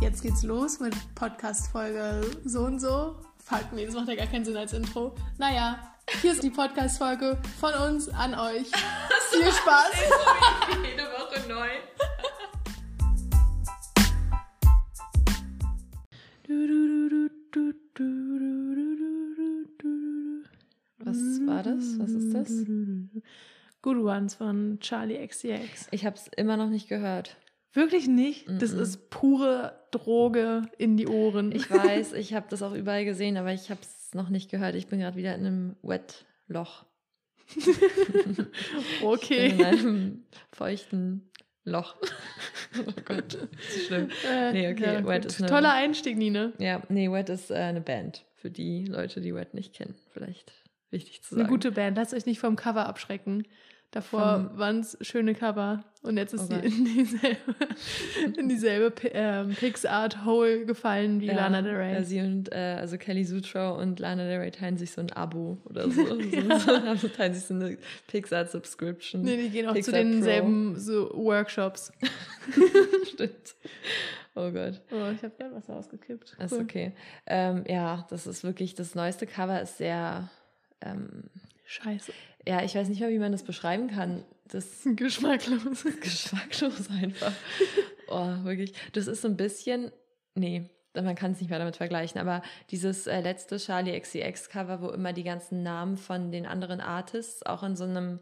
Jetzt geht's los mit Podcast-Folge so und so. Fuck, nee, das macht ja gar keinen Sinn als Intro. Naja, hier ist die Podcast-Folge von uns an euch. Viel Spaß. Jede Woche neu. Was war das? Was ist das? Good Ones von Charlie XCX. Ich habe es immer noch nicht gehört. Wirklich nicht? Das ist pure Droge in die Ohren. Ich weiß, ich habe das auch überall gesehen, aber ich habe es noch nicht gehört. Ich bin gerade wieder in einem Wet-Loch. Okay. in einem feuchten Loch. oh Gott, das ist schlimm. Äh, Nee, okay, ja, Wet gut. ist eine- Toller Einstieg, Nina. Ja, nee, Wet ist äh, eine Band. Für die Leute, die Wet nicht kennen. Vielleicht wichtig zu Eine sagen. gute Band. Lasst euch nicht vom Cover abschrecken. Davor waren es schöne Cover. Und jetzt ist Oh sie in dieselbe, in dieselbe ähm, Pixart-Hole gefallen wie Ja, Lana Del Rey. Ja, sie und, äh, also Kelly Sutro und Lana Del Rey teilen sich so ein Abo oder so. so, so also teilen sich so eine Pixar-Subscription. nee, die gehen auch zu Pixar Pro. denselben so Workshops. Stimmt. Oh Gott. Oh, ich habe gerade was ausgekippt. Ist Cool. okay. Ähm, ja, das ist wirklich, das neueste Cover ist sehr, ähm, Scheiße. Ja, ich weiß nicht mehr, wie man das beschreiben kann. Das Geschmacklos. geschmacklos einfach. Oh, wirklich. Das ist so ein bisschen, nee, man kann es nicht mehr damit vergleichen, aber dieses äh, letzte Charlie XCX Cover, wo immer die ganzen Namen von den anderen Artists auch in so einem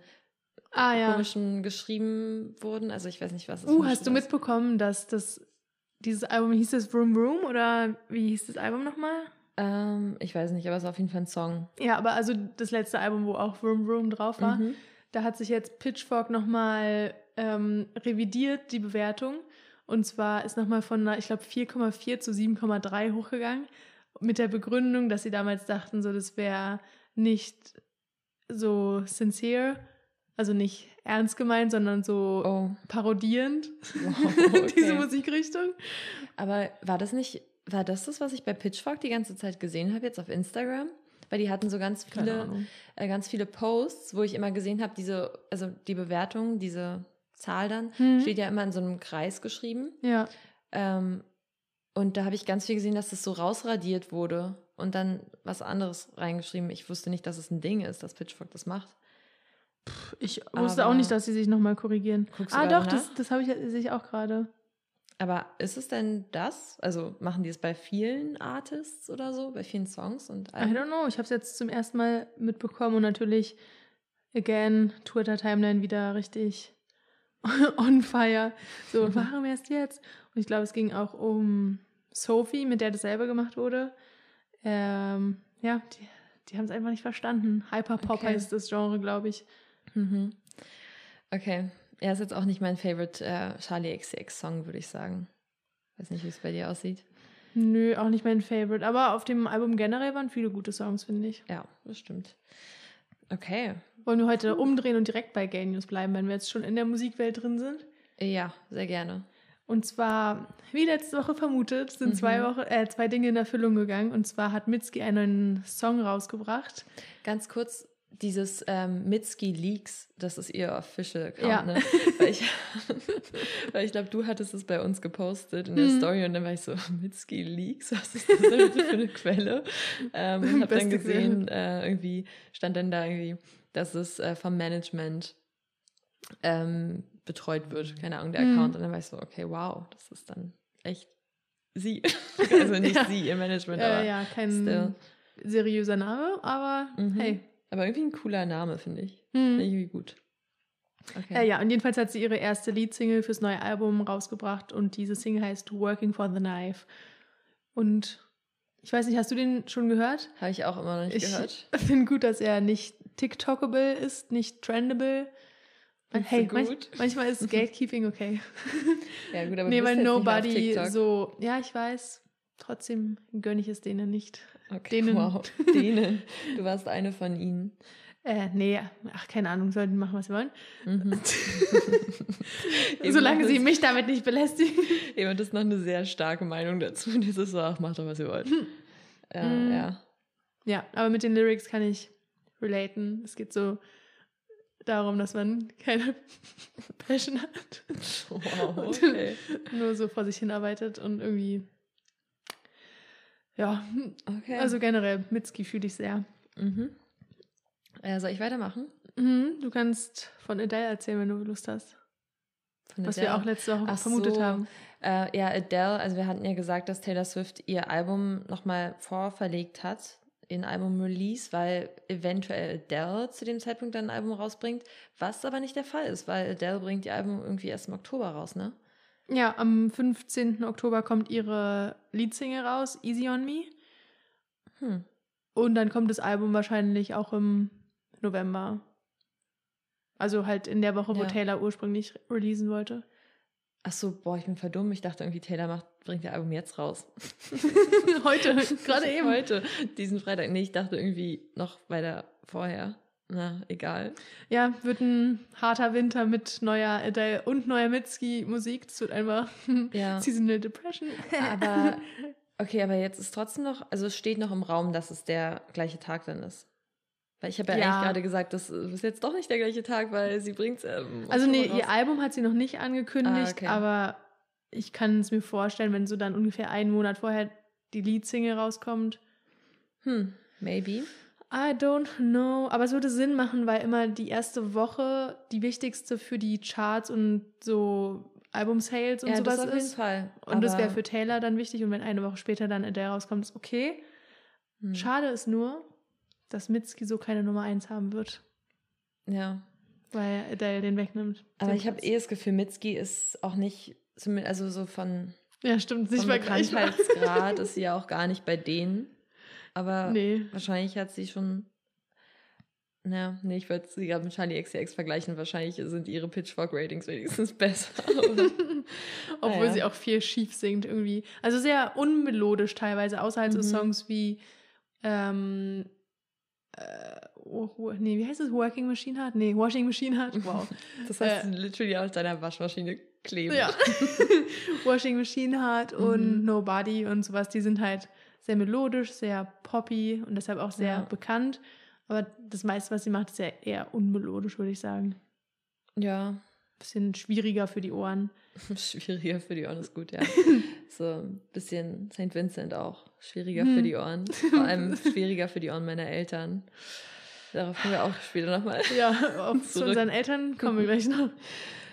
Ah ja. komischen geschrieben wurden. Also ich weiß nicht, was es Uh, für ein hast du ist. mitbekommen, dass das dieses Album hieß das Room Room oder wie hieß das Album nochmal? Ähm, ich weiß nicht, aber es ist auf jeden Fall ein Song. Ja, aber also das letzte Album, wo auch Room Room drauf war, Mhm. da hat sich jetzt Pitchfork nochmal ähm, revidiert, die Bewertung. Und zwar ist nochmal von, ich glaube, 4,4 zu 7,3 hochgegangen. Mit der Begründung, dass sie damals dachten, so das wäre nicht so sincere, also nicht ernst gemeint, sondern so Oh, parodierend, wow, diese okay. Musikrichtung. Aber war das nicht, war das das, was ich bei Pitchfork die ganze Zeit gesehen habe, jetzt auf Instagram? Weil die hatten so ganz viele, äh, ganz viele Posts, wo ich immer gesehen habe, diese, also die Bewertung, diese Zahl dann, Mhm. steht ja immer in so einem Kreis geschrieben. Ja. Ähm, und da habe ich ganz viel gesehen, dass das so rausradiert wurde und dann was anderes reingeschrieben. Ich wusste nicht, dass es ein Ding ist, dass Pitchfork das macht. Ich wusste Aber- auch nicht, dass sie sich nochmal korrigieren. Guckst du Ah, doch, nach? das, das habe ich sehe ich auch gerade. Aber ist es denn das? Also machen die es bei vielen Artists oder so, bei vielen Songs und I Alben? don't know. Ich habe es jetzt zum ersten Mal mitbekommen und natürlich, again, Twitter-Timeline wieder richtig on fire. So, warum erst jetzt? Und ich glaube, es ging auch um Sophie, mit der das selber gemacht wurde. Ähm, ja, die, die haben es einfach nicht verstanden. Hyperpop Okay. heißt das Genre, glaube ich. Mhm. Okay. Ja, ist jetzt auch nicht mein Favorite äh, Charlie XCX Song, würde ich sagen. Weiß nicht, wie es bei dir aussieht. Nö, auch nicht mein Favorite. Aber auf dem Album generell waren viele gute Songs, finde ich. Ja, das stimmt. Okay. Wollen wir heute umdrehen und direkt bei Gay News bleiben, wenn wir jetzt schon in der Musikwelt drin sind? Ja, sehr gerne. Und zwar, wie letzte Woche vermutet, sind zwei, Mhm. Woche, äh, zwei Dinge in Erfüllung gegangen. Und zwar hat Mitski einen neuen Song rausgebracht. Ganz kurz, dieses ähm, Mitski Leaks, das ist ihr Official Account, Ja. ne? Weil ich, weil ich glaube, du hattest es bei uns gepostet in der Mhm. Story und dann war ich so, Mitski Leaks, was ist das denn für eine Quelle? Ähm, und habe dann gesehen, äh, irgendwie stand dann da irgendwie, dass es äh, vom Management ähm, betreut wird, keine Ahnung, der Mhm. Account. Und dann war ich so, okay, wow, das ist dann echt sie. also nicht Ja. sie, ihr Management, aber Äh, ja, kein still. seriöser Name, aber Mhm. hey. Aber irgendwie ein cooler Name, finde ich. Hm. Finde ich irgendwie gut. Okay. Äh, ja, und jedenfalls hat sie ihre erste Leadsingle fürs neue Album rausgebracht und diese Single heißt Working for the Knife. Und ich weiß nicht, hast du den schon gehört? Habe ich auch immer noch nicht Ich gehört. finde gut, dass er nicht TikTokable ist, nicht trendable. Findest Hey, manch, manchmal ist Gatekeeping okay. Ja, gut, aber nee, weil Nobody so, ja, ich weiß, trotzdem gönne ich es denen nicht. Okay, denen. Wow, denen. Du warst eine von ihnen. Äh, nee, ach, keine Ahnung, sollten machen, was sie wollen. Mhm. Solange sie das, mich damit nicht belästigen. Jemand ist noch eine sehr starke Meinung dazu. Und dieses so, ach, macht doch, was ihr wollt. Ja, Mm. ja. Ja, aber mit den Lyrics kann ich relaten. Es geht so darum, dass man keine Passion hat. Wow, okay. Nur so vor sich hin arbeitet und irgendwie. Ja, okay. also generell, Mitski fühle ich sehr. mhm. äh, soll ich weitermachen? Mhm, du kannst von Adele erzählen, wenn du Lust hast. Von Was Adele? wir auch letzte Woche Ach vermutet so. haben. Äh, ja, Adele, also wir hatten ja gesagt, dass Taylor Swift ihr Album nochmal vorverlegt hat, in Album-Release, weil eventuell Adele zu dem Zeitpunkt dann ein Album rausbringt, was aber nicht der Fall ist, weil Adele bringt ihr Album irgendwie erst im Oktober raus, ne? Ja, am 15. Oktober kommt ihre Leadsingle raus, Easy on Me. Hm. Und dann kommt das Album wahrscheinlich auch im November. Also halt in der Woche, wo Ja. Taylor ursprünglich releasen wollte. Ach so, boah, ich bin verdummt. Ich dachte irgendwie, Taylor macht, bringt ihr Album jetzt raus. Heute, gerade eben. Heute, diesen Freitag. Nee, ich dachte irgendwie noch weiter vorher. Na, egal. Ja, wird ein harter Winter mit neuer Adele und neuer Mitski-Musik. Es wird einfach Ja. Seasonal Depression. Aber, okay, aber jetzt ist trotzdem noch, also es steht noch im Raum, dass es der gleiche Tag dann ist. Weil ich habe ja, Ja. eigentlich gerade gesagt, das ist jetzt doch nicht der gleiche Tag, weil sie bringt ähm, Also nee, Oktober ihr raus. Album hat sie noch nicht angekündigt, Ah, okay. aber ich kann es mir vorstellen, wenn so dann ungefähr einen Monat vorher die Leadsingle rauskommt. Hm, maybe. I don't know. Aber es würde Sinn machen, weil immer die erste Woche die wichtigste für die Charts und so Album-Sales und ja, sowas das auf jeden ist. Fall. Und das wäre für Taylor dann wichtig. Und wenn eine Woche später dann Adele rauskommt, ist okay. hm, Schade ist nur, dass Mitski so keine Nummer 1 haben wird, Ja, weil Adele den wegnimmt. aber Den ich habe eh das Gefühl, Mitski ist auch nicht, zumindest- also so von, Ja, stimmt, nicht vergleichbar. Bekanntheitsgrad ist sie ja auch gar nicht bei denen. Aber Nee. wahrscheinlich hat sie schon. Na, nee, ich würde sie gerade mit Charlie XCX vergleichen. Wahrscheinlich sind ihre Pitchfork-Ratings wenigstens besser. Obwohl Naja. sie auch viel schief singt irgendwie. Also sehr unmelodisch teilweise, außer halt so Mhm. Songs wie ähm, äh, oh, nee, wie heißt es? Working Machine Heart? Nee, Washing Machine Heart. Wow. Das hast du literally auf deiner Waschmaschine kleben. ja. Washing Machine Heart und Mhm. Nobody und sowas, die sind halt sehr melodisch, sehr poppy und deshalb auch sehr Ja. bekannt. Aber das meiste, was sie macht, ist ja eher unmelodisch, würde ich sagen. Ja, Bisschen schwieriger für die Ohren. schwieriger für die Ohren ist gut, ja. so ein bisschen St. Vincent auch. Schwieriger Hm. für die Ohren. Vor allem schwieriger für die Ohren meiner Eltern. Darauf kommen wir auch später nochmal. Ja, auf zu unseren Eltern kommen wir gleich noch.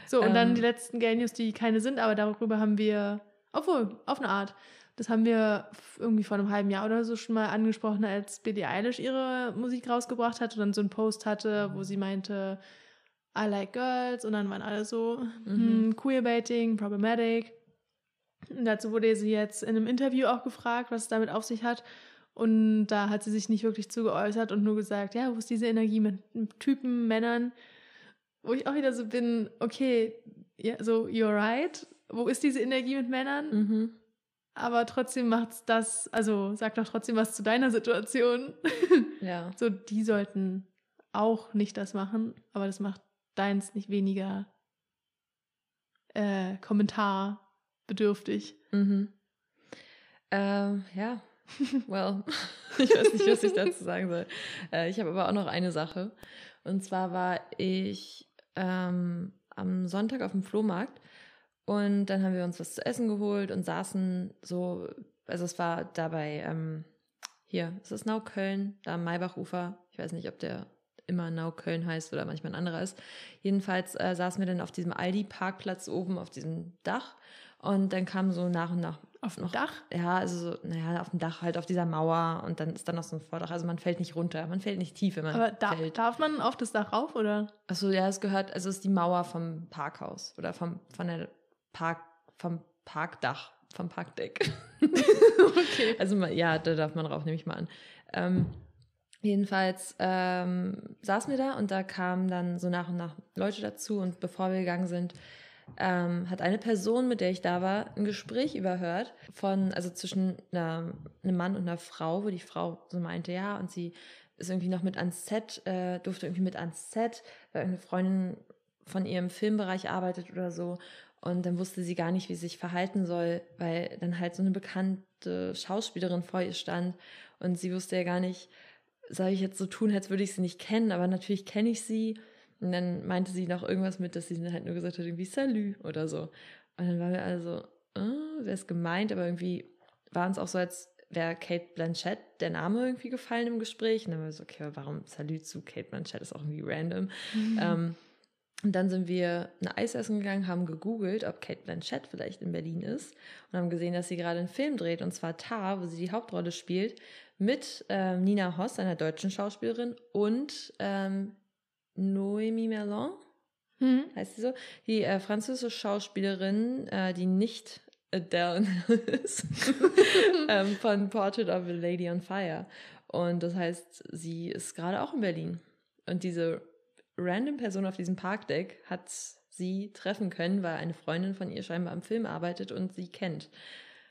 So, und dann Ähm. die letzten Gay News, die keine sind, aber darüber haben wir, obwohl, auf eine Art, das haben wir irgendwie vor einem halben Jahr oder so schon mal angesprochen, als Billie Eilish ihre Musik rausgebracht hat und dann so einen Post hatte, wo sie meinte, I like girls und dann waren alle so, Mhm. hm, Queerbaiting, problematic. Und dazu wurde sie jetzt in einem Interview auch gefragt, was es damit auf sich hat. Und da hat sie sich nicht wirklich zu geäußert und nur gesagt, ja, wo ist diese Energie mit Typen, Männern, wo ich auch wieder so bin, okay, ja, so, you're right, wo ist diese Energie mit Männern? Mhm. Aber trotzdem macht's das, also sag doch trotzdem was zu deiner Situation. Ja. so, die sollten auch nicht das machen, aber das macht deins nicht weniger äh, kommentarbedürftig. Mhm. Ähm, ja. Well, ich weiß nicht, was ich dazu sagen soll. Äh, ich habe aber auch noch eine Sache. Und zwar war ich ähm, am Sonntag auf dem Flohmarkt und dann haben wir uns was zu essen geholt und saßen so, also es war dabei, ähm, hier, es ist Naukölln, da am Maybachufer. Ich weiß nicht, ob der immer Naukölln heißt oder manchmal ein anderer ist. Jedenfalls äh, saßen wir dann auf diesem Aldi-Parkplatz oben auf diesem Dach und dann kam so nach und nach Auf dem Dach? ja, also so, naja, auf dem Dach halt, auf dieser Mauer und dann ist dann noch so ein Vordach. Also man fällt nicht runter, man fällt nicht tief, wenn man Aber da, fällt. darf man auf das Dach rauf, oder? Achso, ja, es gehört, also es ist die Mauer vom Parkhaus oder vom, von der Park, vom Parkdach, vom Parkdeck. okay. Also ja, da darf man rauf, nehme ich mal an. Ähm, jedenfalls ähm, saßen wir da und da kamen dann so nach und nach Leute dazu und bevor wir gegangen sind, ähm, hat eine Person, mit der ich da war, ein Gespräch überhört von, also zwischen einer, einem Mann und einer Frau, wo die Frau so meinte, ja, und sie ist irgendwie noch mit ans Set, äh, durfte irgendwie mit ans Set, weil irgendeine Freundin von ihrem Filmbereich arbeitet oder so. Und dann wusste sie gar nicht, wie sie sich verhalten soll, weil dann halt so eine bekannte Schauspielerin vor ihr stand und sie wusste ja gar nicht, soll ich jetzt so tun, als würde ich sie nicht kennen, aber natürlich kenne ich sie. Und dann meinte sie noch irgendwas mit, dass sie dann halt nur gesagt hat, irgendwie Salü oder so. Und dann waren wir also, äh, wer ist gemeint, aber irgendwie war uns auch so, als wäre Kate Blanchett der Name irgendwie gefallen im Gespräch. Und dann waren wir so, okay, warum Salü zu Kate Blanchett ist auch irgendwie random. Mhm. Ähm, und dann sind wir ein Eis essen gegangen, haben gegoogelt, ob Kate Blanchett vielleicht in Berlin ist und haben gesehen, dass sie gerade einen Film dreht, und zwar Tar, wo sie die Hauptrolle spielt, mit ähm, Nina Hoss, einer deutschen Schauspielerin, und ähm, Noémie Merlan, Mhm. heißt sie so, die äh, französische Schauspielerin, äh, die nicht Adele ist, ähm, von Portrait of a Lady on Fire. Und das heißt, sie ist gerade auch in Berlin. Und diese random Person auf diesem Parkdeck hat sie treffen können, weil eine Freundin von ihr scheinbar am Film arbeitet und sie kennt.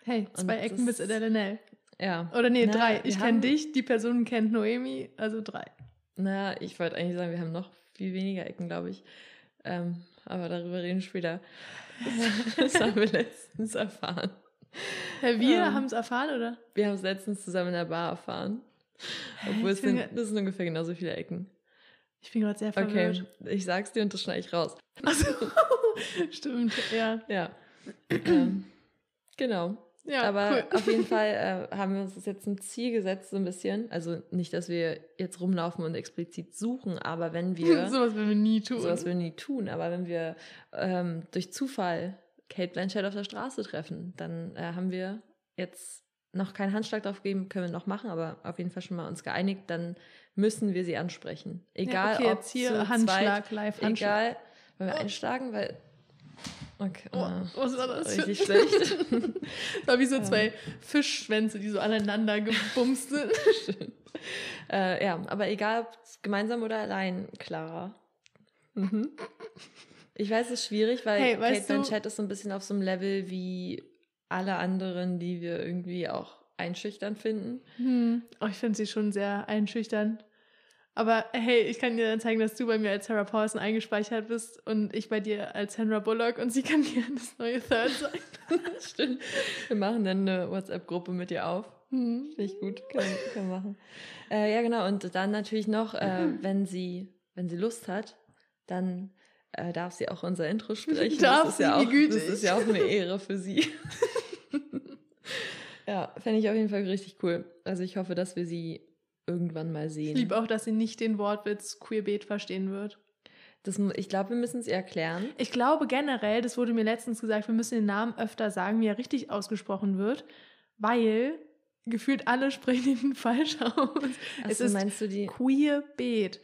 Hey, zwei Und Ecken bis Adele Ja. Oder nee, Na, drei. Ich kenne dich, die Person kennt Noemi, also drei. Na, ich wollte eigentlich sagen, wir haben noch viel weniger Ecken, glaube ich. Ähm, aber darüber reden wir später. Das haben wir letztens erfahren. Hä, wir Ähm. haben es erfahren, oder? Wir haben es letztens zusammen in der Bar erfahren. Obwohl es sind, das sind ungefähr genauso viele Ecken. Ich bin gerade sehr Okay, verwirrt. ich sag's dir und das schneide ich raus. Also, stimmt, ja. Ja. ähm, genau. Ja, Aber cool. auf jeden Fall äh, haben wir uns das jetzt ein Ziel gesetzt, so ein bisschen. Also nicht, dass wir jetzt rumlaufen und explizit suchen, aber wenn wir. Sowas werden wir nie tun. sowas wir nie tun, aber wenn wir ähm, durch Zufall Kate Blanchett auf der Straße treffen, dann äh, haben wir jetzt noch keinen Handschlag drauf gegeben, können wir noch machen, aber auf jeden Fall schon mal uns geeinigt, dann müssen wir sie ansprechen. Egal, ja, okay, ob jetzt hier Handschlag, zweit, live Handschlag. egal, wollen wir Oh. einschlagen, weil okay, Oh, was war das? richtig schlecht. Das war wie so zwei Fischschwänze, die so aneinander gebumst sind. äh, ja, aber egal, ob gemeinsam oder allein, Clara. Mhm. Ich weiß, es ist schwierig, weil Hey, Kate Blanchett ist so ein bisschen auf so einem Level wie alle anderen, die wir irgendwie auch einschüchtern finden. Hm. Oh, ich finde sie schon sehr einschüchternd. Aber hey, ich kann dir dann zeigen, dass du bei mir als Sarah Paulson eingespeichert bist und ich bei dir als Sandra Bullock und sie kann gerne das neue Third sein. Stimmt. Wir machen dann eine WhatsApp-Gruppe mit dir auf. Hm. Finde ich gut, können wir machen. Äh, ja, genau. Und dann natürlich noch, äh, wenn sie, wenn sie Lust hat, dann äh, darf sie auch unser Intro sprechen. Darf das ist ja sie, auch, gütig. Das ist ja auch eine Ehre für sie. ja, fände ich auf jeden Fall richtig cool. Also ich hoffe, dass wir sie irgendwann mal Ich sehen. liebe auch, dass sie nicht den Wortwitz Queerbeet verstehen wird. Das, ich glaube, wir müssen es ihr erklären. Ich glaube generell, das wurde mir letztens gesagt, wir müssen den Namen öfter sagen, wie er richtig ausgesprochen wird, weil gefühlt alle sprechen ihn falsch aus. es Achso, ist meinst du die? Queerbeet.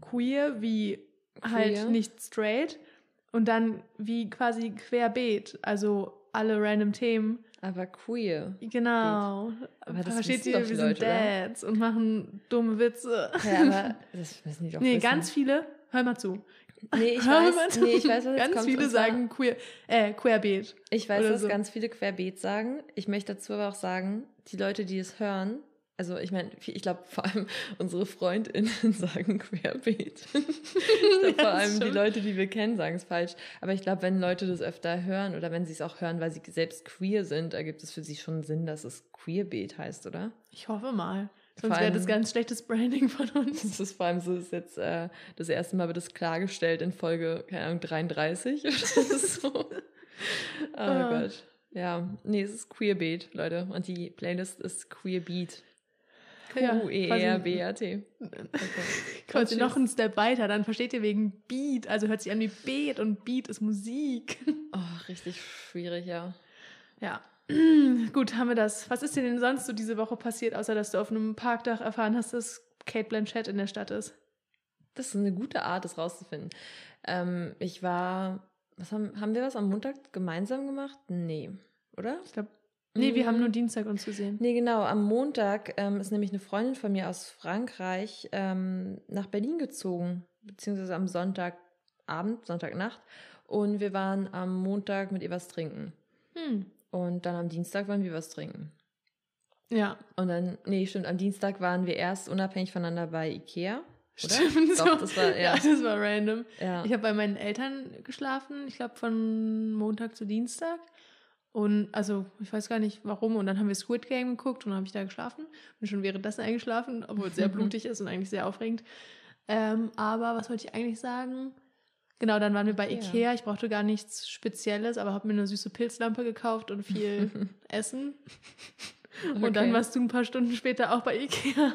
Queer wie halt Queer? nicht straight und dann wie quasi querbeet, also alle random Themen. Aber queer. Genau. Aber das Versteht ihr, wir sind Leute, oder? Dads und machen dumme Witze. Ja, aber das müssen die doch nee, wissen. ganz viele, hör mal zu. Nee, ich Hör weiß, mal zu. nee, ich weiß, was Ganz viele sagen queer, äh, querbeet. Ich weiß, Oder dass so. ganz viele Querbeet sagen. Ich möchte dazu aber auch sagen, die Leute, die es hören, also ich meine, ich glaube vor allem unsere FreundInnen sagen Querbeet. ich glaube vor allem die. Leute, die wir kennen, sagen es falsch. Aber ich glaube, wenn Leute das öfter hören oder wenn sie es auch hören, weil sie selbst queer sind, ergibt es für sie schon Sinn, dass es Queerbeet heißt, oder? Ich hoffe mal. Sonst wäre das ganz schlechtes Branding von uns. Das ist vor allem so, ist jetzt äh, das erste Mal wird das klargestellt in Folge, keine Ahnung, 33 oder so. Oh Ah. Gott. Ja, nee, es ist Queerbeat, Leute. Und die Playlist ist Queerbeat. E Q-E-R-B-A-T. Quasi noch einen Step weiter, dann versteht ihr wegen Beat, also hört sich an wie Beat und Beat ist Musik. Oh, richtig schwierig, ja. Ja. Gut, haben wir das. Was ist dir denn sonst so diese Woche passiert, außer dass du auf einem Parkdach erfahren hast, dass Kate Blanchett in der Stadt ist? Das ist eine gute Art, das rauszufinden. Ähm, ich war, was haben, haben wir was am Montag gemeinsam gemacht? Nee, oder? Ich glaube, nee, wir Mm. haben nur Dienstag uns gesehen. Nee, genau. Am Montag ähm, ist nämlich eine Freundin von mir aus Frankreich ähm, nach Berlin gezogen, beziehungsweise am Sonntagabend, Sonntagnacht. Und wir waren am Montag mit ihr was trinken. Hm. Und dann am Dienstag waren wir was trinken. Ja, Und dann, nee, stimmt, am Dienstag waren wir erst unabhängig voneinander bei Ikea. Oder? stimmt. Doch, das war, ja. ja, das war random. ja. Ich habe bei meinen Eltern geschlafen, ich glaube von Montag zu Dienstag. Und also, ich weiß gar nicht warum. Und dann haben wir Squid Game geguckt und dann habe ich da geschlafen. Bin schon währenddessen eingeschlafen, obwohl es sehr blutig ist und eigentlich sehr aufregend. Ähm, aber was wollte ich eigentlich sagen? Genau, dann waren wir bei Ikea. Ich brauchte gar nichts Spezielles, aber habe mir eine süße Pilzlampe gekauft und viel Essen. Und dann warst du ein paar Stunden später auch bei Ikea.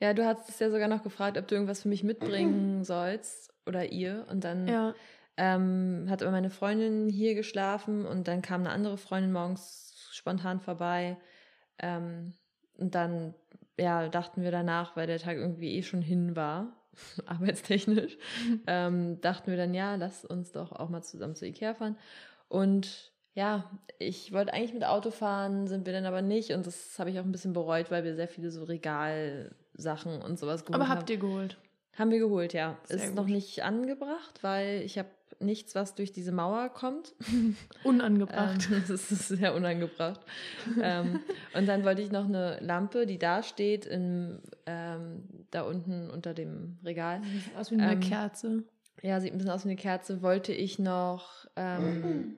Ja, du hattest ja sogar noch gefragt, ob du irgendwas für mich mitbringen sollst oder ihr. Und dann Ja. Ähm, hat aber meine Freundin hier geschlafen und dann kam eine andere Freundin morgens spontan vorbei. Ähm, und dann, ja, dachten wir danach, weil der Tag irgendwie eh schon hin war, arbeitstechnisch, ähm, dachten wir dann, ja, lass uns doch auch mal zusammen zu Ikea fahren. Und ja, ich wollte eigentlich mit Auto fahren, sind wir dann aber nicht. Und das habe ich auch ein bisschen bereut, weil wir sehr viele so Regalsachen und sowas geholt Aber haben. habt ihr geholt? Haben wir geholt, ja. Sehr ist gut. noch nicht angebracht, weil ich habe nichts, was durch diese Mauer kommt. Unangebracht. Ähm, das ist sehr unangebracht. ähm, und dann wollte ich noch eine Lampe, die da steht, in, ähm, da unten unter dem Regal. Sieht aus wie eine ähm, Kerze. Ja, sieht ein bisschen aus wie eine Kerze. Wollte ich noch ähm,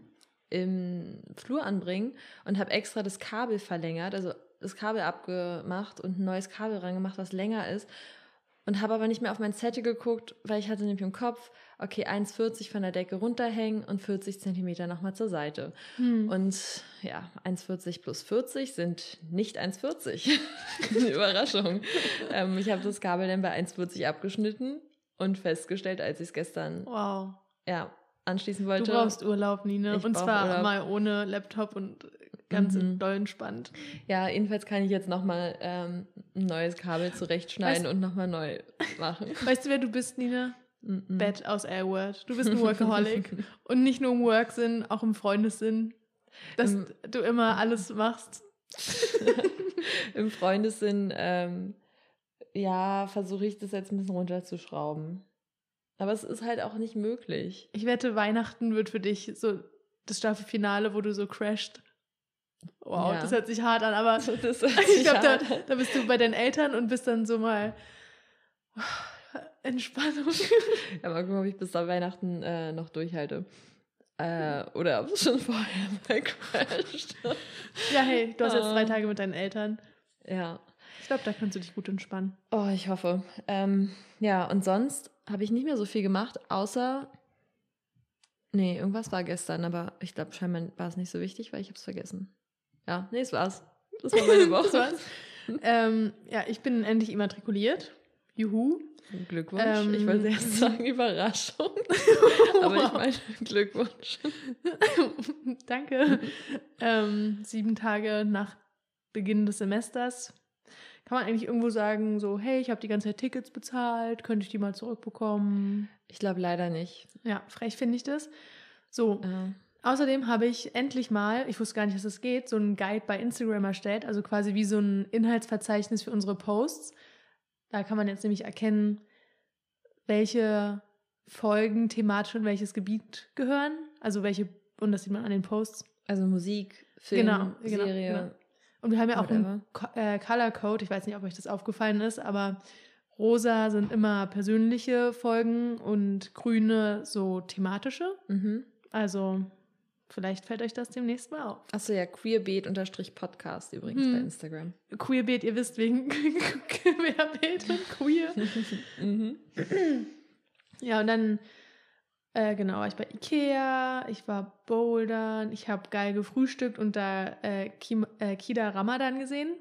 im Flur anbringen und habe extra das Kabel verlängert, also das Kabel abgemacht und ein neues Kabel rangemacht, was länger ist. Und habe aber nicht mehr auf mein Zettel geguckt, weil ich hatte nämlich im Kopf, okay, 1,40 von der Decke runterhängen und 40 Zentimeter nochmal zur Seite. Hm. Und ja, 1,40 plus 40 sind nicht 1,40. Eine Überraschung. ähm, ich habe das Kabel dann bei 1,40 abgeschnitten und festgestellt, als ich es gestern Wow. ja, anschließen Du wollte. brauchst Urlaub, Nina. Ich Und zwar Urlaub. mal ohne Laptop und ganz Mhm. doll entspannt. Ja, jedenfalls kann ich jetzt nochmal ähm, ein neues Kabel zurechtschneiden Weißt- und nochmal neu machen. Weißt du, wer du bist, Nina? Mhm. Bett aus Airword. Du bist ein Workaholic. und nicht nur im Work-Sinn, auch im Freundessinn. Dass Im- du immer alles machst. Im Freundessinn, ähm, ja, versuche ich das jetzt ein bisschen runterzuschrauben. Aber es ist halt auch nicht möglich. Ich wette, Weihnachten wird für dich so das Staffelfinale, wo du so crasht. Wow, Ja. das hört sich hart an, aber ich glaube, da, da bist du bei deinen Eltern und bist dann so mal Entspannung. Ja, mal gucken, ob ich bis da Weihnachten äh, noch durchhalte. Äh, oder ob es schon vorher mal crasht. ja, hey, du hast jetzt drei Ah. Tage mit deinen Eltern. ja. Ich glaube, da kannst du dich gut entspannen. Oh, ich hoffe. Ähm, ja, und sonst habe ich nicht mehr so viel gemacht, außer. Nee, irgendwas war gestern, aber ich glaube, scheinbar war es nicht so wichtig, weil ich habe es vergessen. Ja, nee, es war's. Das war meine Woche. Das war's. ähm, ja, ich bin endlich immatrikuliert. Juhu. Glückwunsch. Ähm, ich wollte erst sagen Überraschung. aber ich meine Glückwunsch. Danke. ähm, sieben Tage nach Beginn des Semesters. Kann man eigentlich irgendwo sagen, so, hey, ich habe die ganze Zeit Tickets bezahlt, könnte ich die mal zurückbekommen? Ich glaube leider nicht. Ja, frech finde ich das. So, Äh, außerdem habe ich endlich mal, ich wusste gar nicht, dass das geht, so einen Guide bei Instagram erstellt, also quasi wie so ein Inhaltsverzeichnis für unsere Posts. Da kann man jetzt nämlich erkennen, welche Folgen thematisch in welches Gebiet gehören. Also welche, und das sieht man an den Posts. also Musik, Film, Genau, genau, Serie. genau. Und wir haben ja auch einen Whatever. Co äh, Color Code, ich weiß nicht, ob euch das aufgefallen ist, aber rosa sind immer persönliche Folgen und grüne so thematische. Mhm. Also vielleicht fällt euch das demnächst mal auf. Achso, ja, queerbeat-podcast übrigens Hm. bei Instagram. Queerbeat, ihr wisst wegen Queerbeat und Queer. mhm. Ja, und dann, äh, genau, war ich bei Ikea, ich war bouldern, ich habe geil gefrühstückt und da äh, Kim, äh, Kida Ramadan gesehen,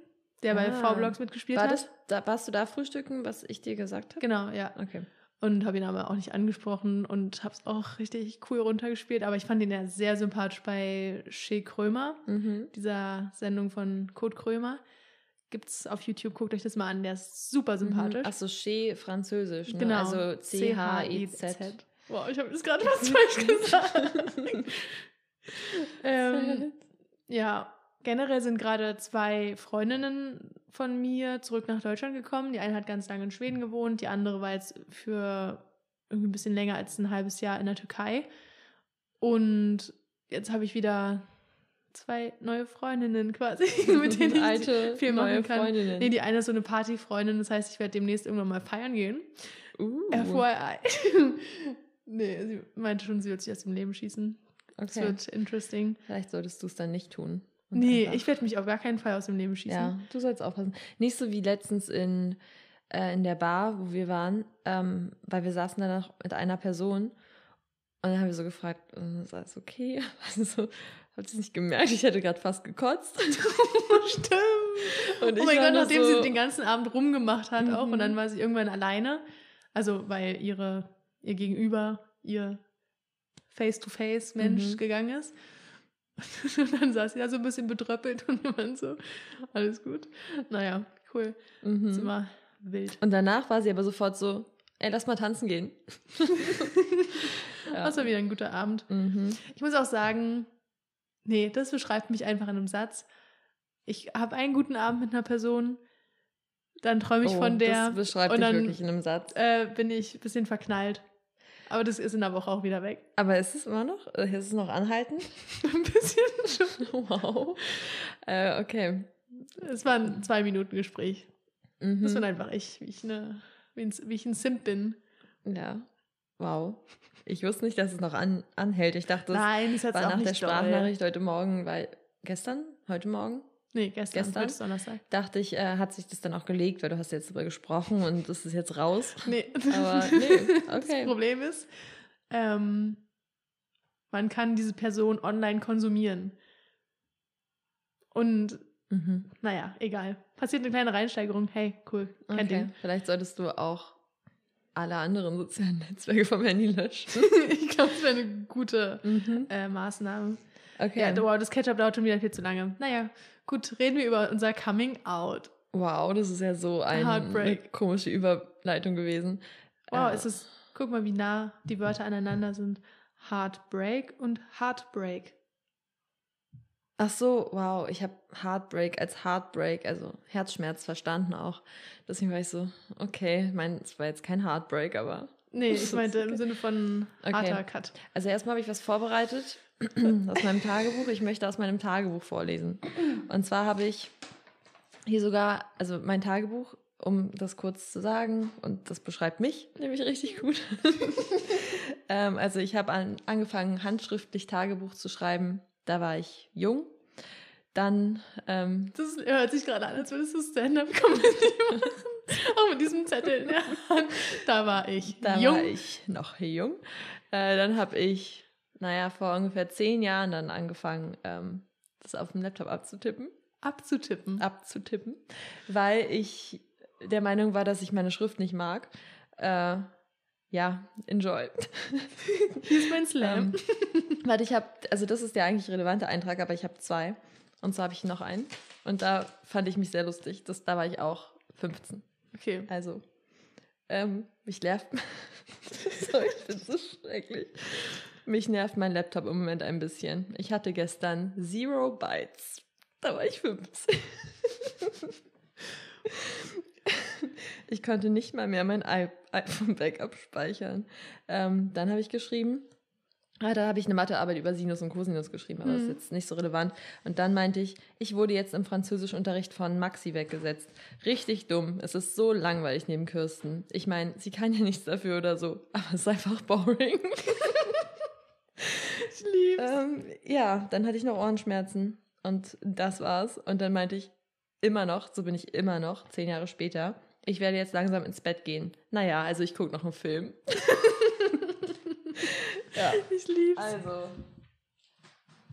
der bei Ah. V-Blogs mitgespielt War hat. das, da, warst du da frühstücken, was ich dir gesagt habe? Genau, ja. Okay. Und habe ihn aber auch nicht angesprochen und habe es auch richtig cool runtergespielt. Aber ich fand ihn ja sehr sympathisch bei Shea Krömer, Mhm. dieser Sendung von Kurt Krömer. Gibt's auf YouTube, guckt euch das mal an, der ist super sympathisch. Achso, Chez französisch, ne? Genau. Also C-H-I-Z. Wow, ich habe das gerade was falsch gesagt. ähm, ja, generell sind gerade zwei Freundinnen von mir zurück nach Deutschland gekommen. Die eine hat ganz lange in Schweden gewohnt, die andere war jetzt für irgendwie ein bisschen länger als ein halbes Jahr in der Türkei. Und jetzt habe ich wieder zwei neue Freundinnen quasi, mit denen ich Alte, viel machen neue kann. Freundinnen. Nee, die eine ist so eine Partyfreundin, das heißt, ich werde demnächst irgendwann mal feiern gehen. uh, FYI. nee, sie meinte schon, sie wird sich aus dem Leben schießen. Okay. wird interesting. Vielleicht solltest du es dann nicht tun. Nee, ich werde mich auf gar keinen Fall aus dem Leben schießen. Ja, du sollst aufpassen. Nicht so wie letztens in äh, in der Bar, wo wir waren, ähm, weil wir saßen da noch mit einer Person. Und dann haben wir so gefragt, äh, ist alles okay? Also so, habt ihr nicht gemerkt? Ich hätte gerade fast gekotzt. Stimmt. Und oh mein Gott, nachdem so, sie den ganzen Abend rumgemacht hat auch Mhm. und dann war sie irgendwann alleine. Also weil ihre, ihr Gegenüber, ihr Face-to-Face-Mensch Mhm. gegangen ist. Und dann saß sie da so ein bisschen betröppelt und wir waren so, alles gut. Naja, cool. Das ist Mhm. immer wild. Und danach war sie aber sofort so, ey, lass mal tanzen gehen. ja. Das war wieder ein guter Abend. Mhm. Ich muss auch sagen, nee, das beschreibt mich einfach in einem Satz. Ich habe einen guten Abend mit einer Person, dann träume ich Oh, von der, Das beschreibt und dann- wirklich in einem Satz. äh, bin ich ein bisschen verknallt. Aber das ist in der Woche auch wieder weg. Aber ist es immer noch? Äh, Ist es noch anhaltend? Ein bisschen schon. wow. Äh, okay. Es war ein zwei Minuten Gespräch. Das Mhm. einfach ich, wie ich, eine, wie, ich ein Simp bin. Ja. Wow. Ich wusste nicht, dass es noch an, anhält. Ich dachte, es Nein, das war nach der doll. Sprachnachricht heute Morgen, weil gestern, heute Morgen, Nee, gestern. Gestern? Donnerstag. dachte ich, äh, hat sich das dann auch gelegt, weil du hast jetzt darüber gesprochen und das ist jetzt raus. Nee. Aber nee, Das okay. Problem ist, ähm, man kann diese Person online konsumieren. Und Mhm. naja, egal. Passiert eine kleine Reinsteigerung. Hey, cool. Kein Okay. Ding. Vielleicht solltest du auch alle anderen sozialen Netzwerke vom Handy löschen. ich glaube, das wäre eine gute Mhm. äh, Maßnahme. Okay. Ja, wow, das Ketchup dauert schon wieder viel zu lange. Naja, gut, reden wir über unser Coming Out. Wow, das ist ja so eine Heartbreak. komische Überleitung gewesen. Wow, Äh, es ist, guck mal, wie nah die Wörter aneinander sind. Heartbreak und Heartbreak. Ach so, wow, ich habe Heartbreak als Heartbreak, also Herzschmerz verstanden auch. Deswegen war ich so, okay, ich meine, es war jetzt kein Heartbreak, aber. Nee, ich meinte im Sinne von Okay. harter Cut. Also erstmal habe ich was vorbereitet aus meinem Tagebuch. Ich möchte aus meinem Tagebuch vorlesen. Und zwar habe ich hier sogar, also mein Tagebuch, um das kurz zu sagen, und das beschreibt mich nämlich richtig gut. ähm, also ich habe an, angefangen, handschriftlich Tagebuch zu schreiben. Da war ich jung. Dann ähm, Das hört sich gerade an, als würdest du Stand-up-Comedy machen. Auch mit diesem Zettel in der Hand. Da war ich Da jung. war ich noch jung. Äh, dann habe ich, naja, vor ungefähr zehn Jahren dann angefangen, ähm, das auf dem Laptop abzutippen, Abzutippen. abzutippen, weil ich der Meinung war, dass ich meine Schrift nicht mag. Äh, ja, enjoy. Hier ist mein Slam. Ähm, warte, ich habe, also das ist der eigentlich relevante Eintrag, aber ich habe zwei. Und zwar habe ich noch einen. Und da fand ich mich sehr lustig. Das, da war ich auch 15. Okay. Also, ähm, mich nervt. Sorry, ich bin so schrecklich. Mich nervt mein Laptop im Moment ein bisschen. Ich hatte gestern Zero Bytes. Da war ich 15. Ich konnte nicht mal mehr mein iPhone-Backup speichern. Ähm, dann habe ich geschrieben, ah, da habe ich eine Mathearbeit über Sinus und Cosinus geschrieben, aber das ist Mhm. jetzt nicht so relevant. Und dann meinte ich, ich wurde jetzt im Französischunterricht von Maxi weggesetzt. Richtig dumm. Es ist so langweilig neben Kirsten. Ich meine, sie kann ja nichts dafür oder so, aber es ist einfach boring. Ich lieb's. ähm, ja, dann hatte ich noch Ohrenschmerzen und das war's. Und dann meinte ich immer noch, so bin ich immer noch, zehn Jahre später, ich werde jetzt langsam ins Bett gehen. Naja, also ich gucke noch einen Film. ja. Ich lieb's. Also,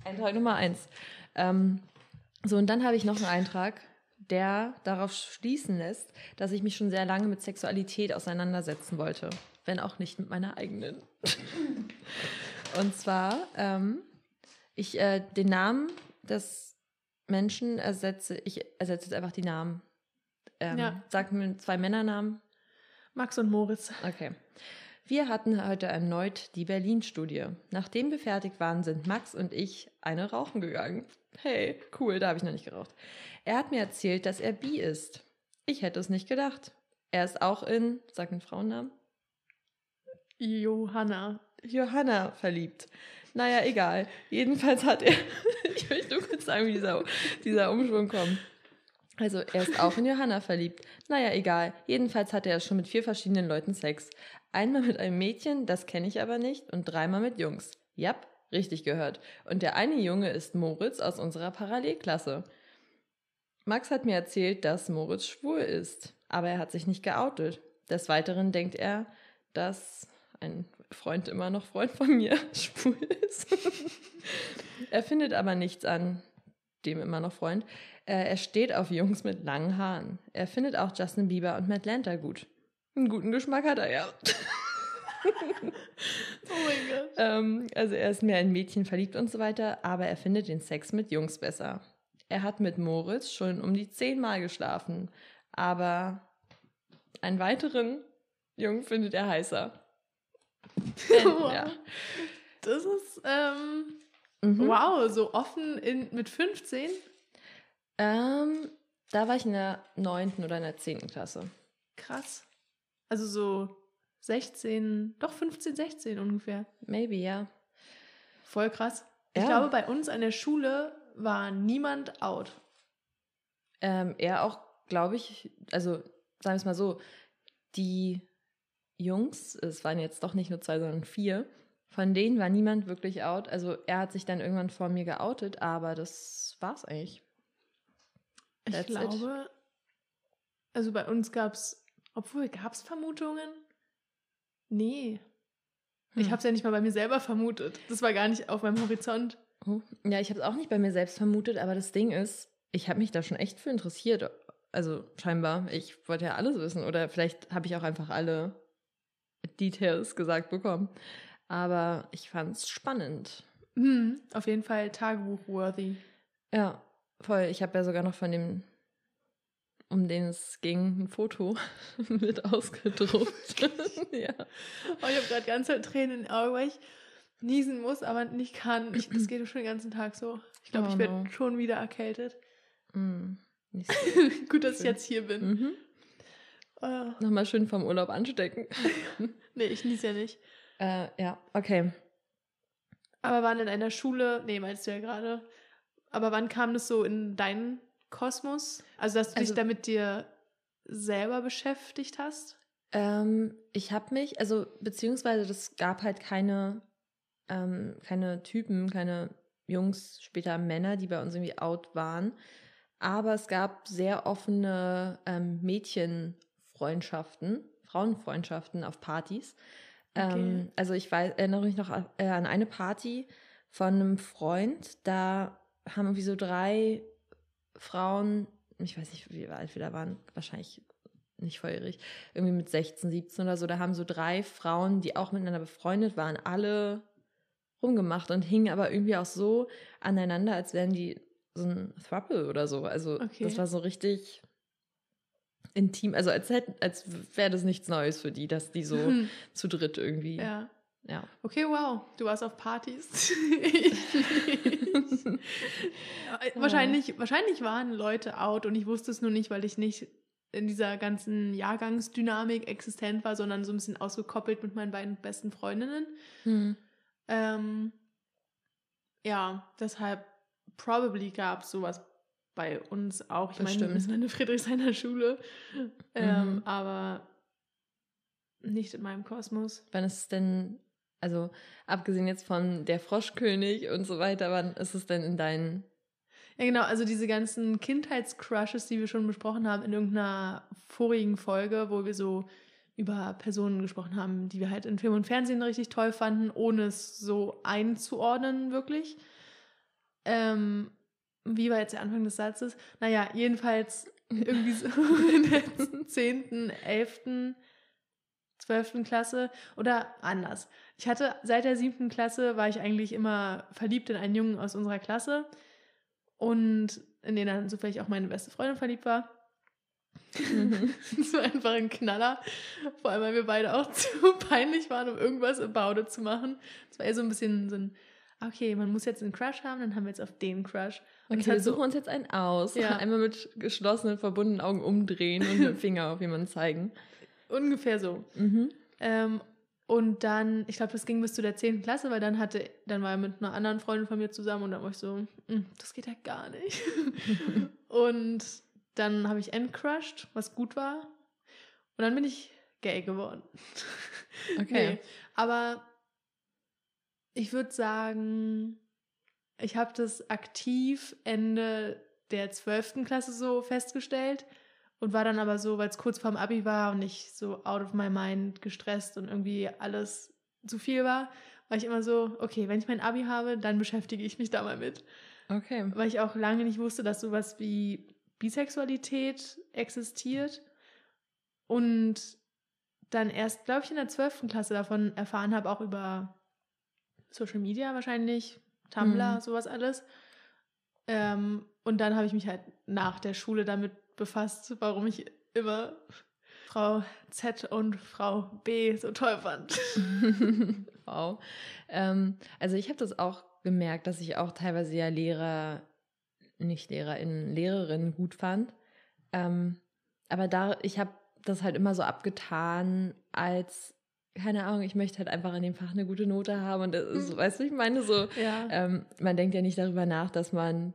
Eintrag Nummer eins. Ähm, so, und dann habe ich noch einen Eintrag, der darauf schließen lässt, dass ich mich schon sehr lange mit Sexualität auseinandersetzen wollte. Wenn auch nicht mit meiner eigenen. Und zwar, ähm, ich äh, den Namen des Menschen ersetze, ich ersetze jetzt einfach die Namen. Ähm, Ja. Sag mir zwei Männernamen. Max und Moritz. Okay. Wir hatten heute erneut die Berlin-Studie. Nachdem wir fertig waren, sind Max und ich eine rauchen gegangen. Hey, cool, da habe ich noch nicht geraucht. Er hat mir erzählt, dass er bi ist. Ich hätte es nicht gedacht. Er ist auch in, sag einen Frauennamen, Johanna. Johanna verliebt. Naja, egal. Jedenfalls hat er, ich möchte nur kurz sagen, wie dieser, dieser Umschwung kommt. Also, er ist auch in Johanna verliebt. Naja, egal. Jedenfalls hatte er schon mit vier verschiedenen Leuten Sex. Einmal mit einem Mädchen, das kenne ich aber nicht, und dreimal mit Jungs. Jap, richtig gehört. Und der eine Junge ist Moritz aus unserer Parallelklasse. Max hat mir erzählt, dass Moritz schwul ist. aber er hat sich nicht geoutet. Des Weiteren denkt er, dass ein Freund immer noch Freund von mir schwul ist. er findet aber nichts an dem immer noch Freund. Äh, er steht auf Jungs mit langen Haaren. Er findet auch Justin Bieber und Matt Lanter gut. Einen guten Geschmack hat er ja. Oh mein Gott. ähm, also er ist mehr in Mädchen verliebt und so weiter, aber er findet den Sex mit Jungs besser. Er hat mit Moritz schon um die zehnmal geschlafen, aber einen weiteren Jungen findet er heißer. Wow. ja. Das ist, ähm, Mhm. wow, so offen in, mit 15. Ähm, da war ich in der neunten oder in der zehnten Klasse. Krass. Also so 16, doch 15, 16 ungefähr. Maybe, ja. Voll krass. Ich Ja. glaube, bei uns an der Schule war niemand out. Ähm, er auch, glaube ich, also sagen wir es mal so, die Jungs, es waren jetzt doch nicht nur zwei, sondern vier, von denen war niemand wirklich out. Also er hat sich dann irgendwann vor mir geoutet, aber das war's eigentlich. Ich That's it. glaube, also bei uns gab es, obwohl, gab es Vermutungen? Nee. Ich Hm. habe es ja nicht mal bei mir selber vermutet. Das war gar nicht auf meinem Horizont. Oh. Ja, ich habe es auch nicht bei mir selbst vermutet, aber das Ding ist, ich habe mich da schon echt für interessiert. Also scheinbar, ich wollte ja alles wissen oder vielleicht habe ich auch einfach alle Details gesagt bekommen. Aber ich fand es spannend. Hm, auf jeden Fall Tagebuch-worthy. Ja, voll. Ich habe ja sogar noch von dem, um den es ging, ein Foto mit ausgedruckt. ja. Oh, ich habe gerade ganz doll Tränen in den Augen, weil ich niesen muss, aber nicht kann. Ich, das geht schon den ganzen Tag so. Ich glaube, Oh ich werde no. schon wieder erkältet. Mm, nicht Gut, dass ich jetzt hier bin. mhm. Oh, Nochmal schön vom Urlaub anstecken. nee, ich nies ja nicht. äh, ja, okay. Aber waren in einer Schule, nee, meinst du ja gerade. Aber wann kam das so in deinen Kosmos? Also, dass du Also- dich damit dir selber beschäftigt hast? Ähm, ich habe mich, also beziehungsweise das gab halt keine, ähm, keine Typen, keine Jungs, später Männer, die bei uns irgendwie out waren. Aber es gab sehr offene ähm, Mädchenfreundschaften, Frauenfreundschaften auf Partys. Okay. Ähm, also ich weiß, erinnere mich noch äh, an eine Party von einem Freund. Da haben irgendwie so drei Frauen, ich weiß nicht, wie alt wir da waren, wahrscheinlich nicht volljährig, irgendwie mit 16, 17 oder so, da haben so drei Frauen, die auch miteinander befreundet waren, alle rumgemacht und hingen aber irgendwie auch so aneinander, als wären die so ein Thruple oder so. Also Okay. das war so richtig intim, also als hätten, als wäre das nichts Neues für die, dass die so Hm, zu dritt irgendwie. ja. ja. Okay, wow. Du warst auf Partys. wahrscheinlich, wahrscheinlich waren Leute out und ich wusste es nur nicht, weil ich nicht in dieser ganzen Jahrgangsdynamik existent war, sondern so ein bisschen ausgekoppelt mit meinen beiden besten Freundinnen. Hm. Ähm, ja, deshalb probably gab es sowas bei uns auch. Ich meine, wir Bestimmt. sind eine Friedrichshainer Schule, ähm, Mhm. aber nicht in meinem Kosmos. Wann ist es denn, also abgesehen jetzt von der Froschkönig und so weiter, wann ist es denn in deinen Ja, genau, also diese ganzen Kindheitscrushes, die wir schon besprochen haben in irgendeiner vorigen Folge, wo wir so über Personen gesprochen haben, die wir halt in Film und Fernsehen richtig toll fanden, ohne es so einzuordnen, wirklich. Ähm, wie war jetzt der Anfang des Satzes? Naja, jedenfalls irgendwie so in der 10., 11., 12. Klasse oder anders. Ich hatte seit der siebten Klasse war ich eigentlich immer verliebt in einen Jungen aus unserer Klasse und in den dann zufällig auch meine beste Freundin verliebt war. das war einfach ein Knaller. Vor allem, weil wir beide auch zu peinlich waren, um irgendwas about it zu machen. Es war eher so ein bisschen so ein, okay, man muss jetzt einen Crush haben, dann haben wir jetzt auf den Crush. Und Okay, wir hat so, suchen uns jetzt einen aus. Ja. Einmal mit geschlossenen, verbundenen Augen umdrehen und mit dem Finger auf jemanden zeigen. ungefähr so. Mhm. Ähm, und dann, ich glaube, das ging bis zu der 10. Klasse, weil dann hatte, dann war er mit einer anderen Freundin von mir zusammen und dann war ich so, "Mm, das geht ja gar nicht. und dann habe ich entcrushed, was gut war. Und dann bin ich gay geworden. Okay. Nee, aber ich würde sagen, ich habe das aktiv Ende der 12. Klasse so festgestellt. und war dann aber so, weil es kurz vorm Abi war und ich so out of my mind gestresst und irgendwie alles zu viel war, war ich immer so, okay, wenn ich mein Abi habe, dann beschäftige ich mich da mal mit. Okay. Weil ich auch lange nicht wusste, dass sowas wie Bisexualität existiert und dann erst, glaube ich, in der 12. Klasse davon erfahren habe, auch über Social Media wahrscheinlich, Tumblr, Mhm. sowas alles. Ähm, und dann habe ich mich halt nach der Schule damit befasst, warum ich immer Frau Z und Frau B so toll fand. wow. Ähm, also ich habe das auch gemerkt, dass ich auch teilweise ja Lehrer, nicht LehrerInnen, Lehrerinnen gut fand. Ähm, aber da, ich habe das halt immer so abgetan, als, keine Ahnung, ich möchte halt einfach in dem Fach eine gute Note haben. Und das ist, Mhm. weißt du, ich meine so, Ja. ähm, man denkt ja nicht darüber nach, dass man,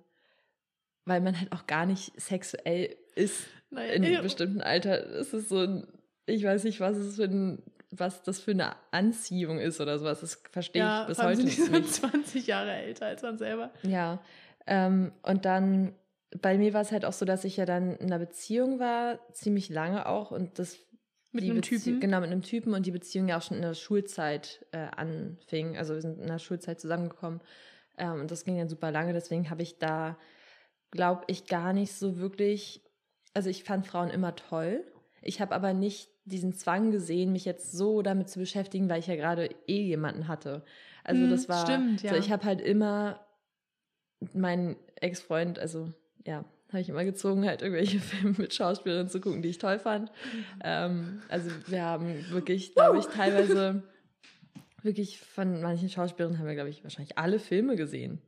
weil man halt auch gar nicht sexuell ist Naja, in einem ja. bestimmten Alter. Es ist so ein, ich weiß nicht, was es für ein, was das für eine Anziehung ist oder sowas. Das verstehe ja, ich bis heute sind die so nicht. 20 Jahre älter als man selber. Ja. Ähm, und dann, bei mir war es halt auch so, dass ich ja dann in einer Beziehung war, ziemlich lange auch. Und das Mit die einem Bezie- Typen? Genau, mit einem Typen und die Beziehung ja auch schon in der Schulzeit äh, anfing. Also wir sind in der Schulzeit zusammengekommen. Ähm, und das ging dann super lange. Deswegen habe ich da, glaube ich, gar nicht so wirklich. Also ich fand Frauen immer toll. Ich habe aber nicht diesen Zwang gesehen, mich jetzt so damit zu beschäftigen, weil ich ja gerade eh jemanden hatte. Also Hm, das war, stimmt, ja. so ich habe halt immer meinen Ex-Freund, also ja, habe ich immer gezogen, halt irgendwelche Filme mit Schauspielerinnen zu gucken, die ich toll fand. Ähm, also wir haben wirklich, glaube ich, teilweise wirklich von manchen Schauspielerinnen haben wir, glaube ich, wahrscheinlich alle Filme gesehen.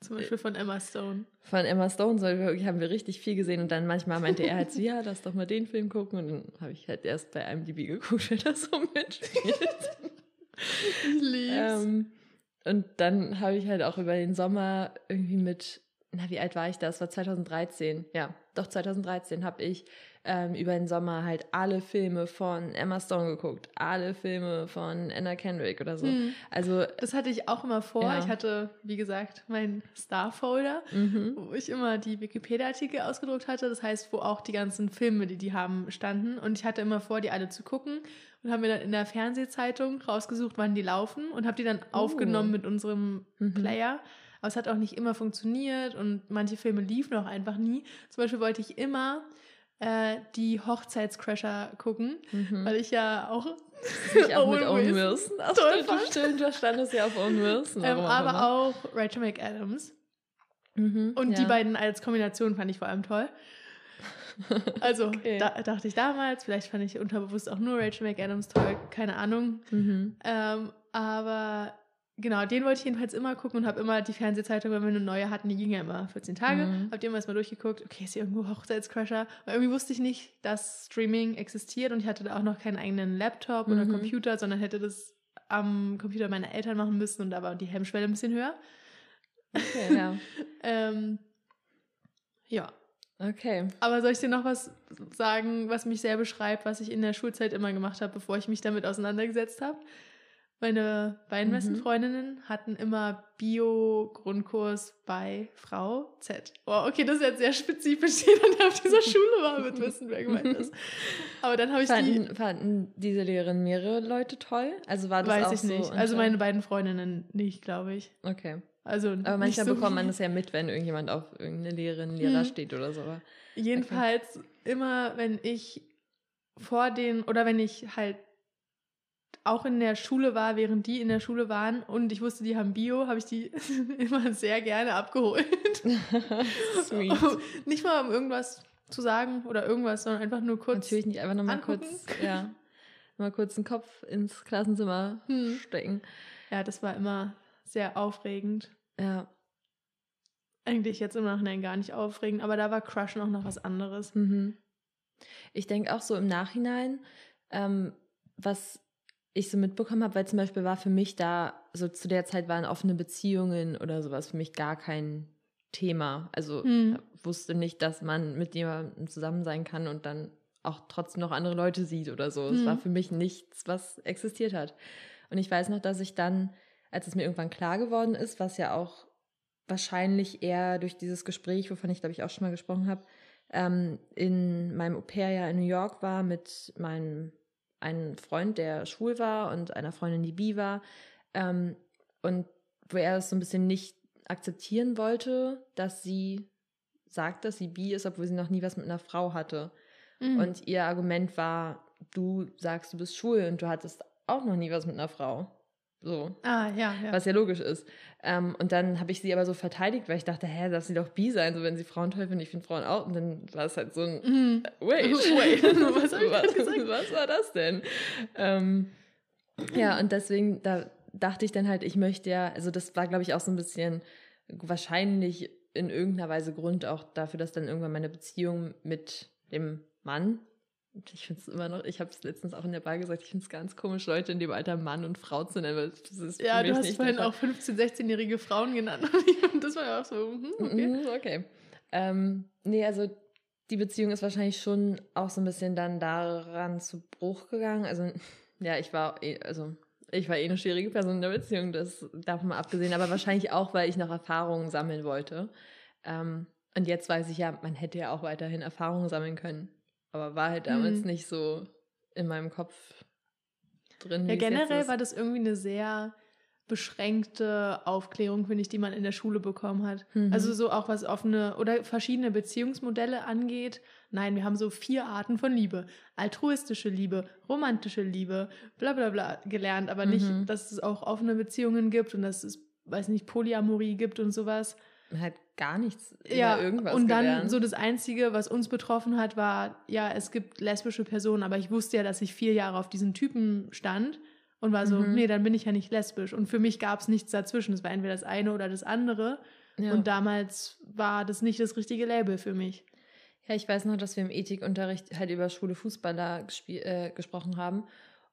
Zum Beispiel von Emma Stone. Von Emma Stone so, haben wir richtig viel gesehen und dann manchmal meinte er halt so, ja, lass doch mal den Film gucken und dann habe ich halt erst bei IMDb geguckt, wer das so mitspielt. Ich lieb's. ähm, und dann habe ich halt auch über den Sommer irgendwie mit, na, wie alt war ich da? Das war 2013. Ja, doch 2013 habe ich ähm, über den Sommer halt alle Filme von Emma Stone geguckt, alle Filme von Anna Kendrick oder so. Hm. Also, Das hatte ich auch immer vor. Ja. Ich hatte, wie gesagt, meinen Star-Folder, mhm. wo ich immer die Wikipedia-Artikel ausgedruckt hatte. Das heißt, wo auch die ganzen Filme, die die haben, standen. Und ich hatte immer vor, die alle zu gucken und habe mir dann in der Fernsehzeitung rausgesucht, wann die laufen und habe die dann aufgenommen mit unserem. Mhm. Player. Aber es hat auch nicht immer funktioniert und manche Filme liefen auch einfach nie. Zum Beispiel wollte ich immer äh, die Hochzeitscrasher gucken, Mhm. weil ich ja auch Ich auch mit Owen Owen Wilson Wilson. Ach, toll stimmt, fand. stimmt, da stand es ja auf Owen Wilson. ähm, aber immer. auch Rachel McAdams. Mhm, Und ja. die beiden als Kombination fand ich vor allem toll. Also Okay. da, dachte ich damals, vielleicht fand ich unterbewusst auch nur Rachel McAdams toll, keine Ahnung. Mhm. Ähm, aber genau, den wollte ich jedenfalls immer gucken und habe immer die Fernsehzeitung, wenn wir eine neue hatten, die ging ja immer 14 Tage, Mhm. habe die immer erstmal durchgeguckt, okay, ist hier irgendwo Hochzeitscrasher? Weil irgendwie wusste ich nicht, dass Streaming existiert und ich hatte da auch noch keinen eigenen Laptop oder Mhm. Computer, sondern hätte das am Computer meiner Eltern machen müssen und da war die Hemmschwelle ein bisschen höher. Okay, ja. Ähm, ja, Okay. aber soll ich dir noch was sagen, was mich sehr beschreibt, was ich in der Schulzeit immer gemacht habe, bevor ich mich damit auseinandergesetzt habe? Meine beiden Mhm. besten Freundinnen hatten immer Bio-Grundkurs bei Frau Z. Oh, okay, das ist jetzt sehr spezifisch. Jeder, der auf dieser Schule war, wird wissen, wer gemeint ist. Aber dann habe ich die, Fanden, fanden diese Lehrerin mehrere Leute toll? Also war das weiß auch ich so nicht. Also meine beiden Freundinnen nicht, glaube ich. Okay. Also Aber manchmal so bekommt man das ja mit, wenn irgendjemand auf irgendeine Lehrerin, Lehrer Hm. steht oder so. Aber Jedenfalls immer, wenn ich vor den oder wenn ich halt auch in der Schule war, während die in der Schule waren und ich wusste, die haben Bio, habe ich die immer sehr gerne abgeholt. Sweet. Nicht mal um irgendwas zu sagen oder irgendwas, sondern einfach nur kurz. Natürlich nicht einfach nochmal kurz, ja, mal kurz den Kopf ins Klassenzimmer Hm. stecken. Ja, das war immer sehr aufregend. Ja. Eigentlich jetzt im Nachhinein gar nicht aufregend, aber da war Crush noch noch was anderes. Mhm. Ich denke auch so im Nachhinein, ähm, was ich so mitbekommen habe, weil zum Beispiel war für mich da, so zu der Zeit waren offene Beziehungen oder sowas für mich gar kein Thema. Also Hm. ich wusste nicht, dass man mit jemandem zusammen sein kann und dann auch trotzdem noch andere Leute sieht oder so. Es Hm. war für mich nichts, was existiert hat. Und ich weiß noch, dass ich dann, als es mir irgendwann klar geworden ist, was ja auch wahrscheinlich eher durch dieses Gespräch, wovon ich glaube ich auch schon mal gesprochen habe, ähm, in meinem Au-pair-Jahr in New York war mit meinem einen Freund, der schwul war und einer Freundin, die bi war. Ähm, und wo er es so ein bisschen nicht akzeptieren wollte, dass sie sagt, dass sie bi ist, obwohl sie noch nie was mit einer Frau hatte. Mhm. Und ihr Argument war, du sagst, du bist schwul und du hattest auch noch nie was mit einer Frau. So. Ah, ja, ja. Was ja logisch ist. Ähm, und dann habe ich sie aber so verteidigt, weil ich dachte, hä, darf sie doch bi sein, so wenn sie Frauen toll findet, ich finde Frauen auch. Und dann war es halt so ein, mm. wait, wait, was, was, was, war das denn? Ähm, ja, und deswegen, da dachte ich dann halt, ich möchte ja, also das war, glaube ich, auch so ein bisschen wahrscheinlich in irgendeiner Weise Grund auch dafür, dass dann irgendwann meine Beziehung mit dem Mann ich finde es immer noch, ich habe es letztens auch in der Bar gesagt, ich finde es ganz komisch, Leute in dem Alter Mann und Frau zu nennen. das ist ja, du hast vorhin auch 15-, 16-jährige Frauen genannt. Und das war ja auch so, hm, okay. Okay. Ähm, nee, also die Beziehung ist wahrscheinlich schon auch so ein bisschen dann daran zu Bruch gegangen. Also, ja, ich war, eh, also ich war eh eine schwierige Person in der Beziehung, das davon mal abgesehen, aber wahrscheinlich auch, weil ich noch Erfahrungen sammeln wollte. Ähm, und jetzt weiß ich ja, man hätte ja auch weiterhin Erfahrungen sammeln können. Aber war halt damals mhm. nicht so in meinem Kopf drin. Ja, generell war das irgendwie eine sehr beschränkte Aufklärung, finde ich, die man in der Schule bekommen hat. Mhm. Also so auch was offene oder verschiedene Beziehungsmodelle angeht. Nein, wir haben so vier Arten von Liebe. Altruistische Liebe, romantische Liebe, bla bla bla gelernt, aber mhm. nicht, dass es auch offene Beziehungen gibt und dass es, weiß nicht, Polyamorie gibt und sowas halt gar nichts ja, irgendwas und dann gelernt. so das Einzige, was uns betroffen hat, war, ja, es gibt lesbische Personen, aber ich wusste ja, dass ich vier Jahre auf diesen Typen stand und war so, mhm. nee, dann bin ich ja nicht lesbisch. Und für mich gab es nichts dazwischen. Es war entweder das eine oder das andere. Ja. Und damals war das nicht das richtige Label für mich. Ja, ich weiß noch, dass wir im Ethikunterricht halt über schwule Fußballer äh, gesprochen haben.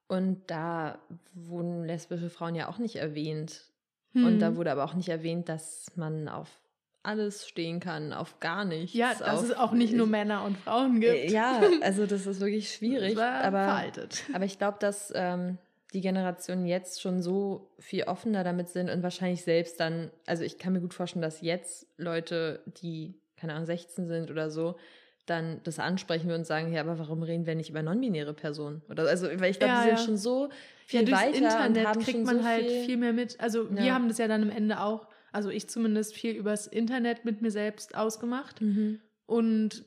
Und da wurden lesbische Frauen ja auch nicht erwähnt. Hm. Und da hm. wurde aber auch nicht erwähnt, dass man auf alles stehen kann, auf gar nichts. Ja, dass es auch nicht nur Männer und Frauen gibt. Äh, ja, also das ist wirklich schwierig. Aber, veraltet. Aber ich glaube, dass ähm, die Generationen jetzt schon so viel offener damit sind und wahrscheinlich selbst dann, also ich kann mir gut vorstellen, dass jetzt Leute, die, keine Ahnung, 16 sind oder so, dann das ansprechen und sagen, ja, aber warum reden wir nicht über non-binäre Personen? Oder also, weil ich glaube, ja, die sind ja. schon so viel ja, weiter Internet und haben kriegt man so halt viel, viel mehr mit. Also wir haben das ja dann am Ende auch also ich zumindest viel übers Internet mit mir selbst ausgemacht. Mhm. Und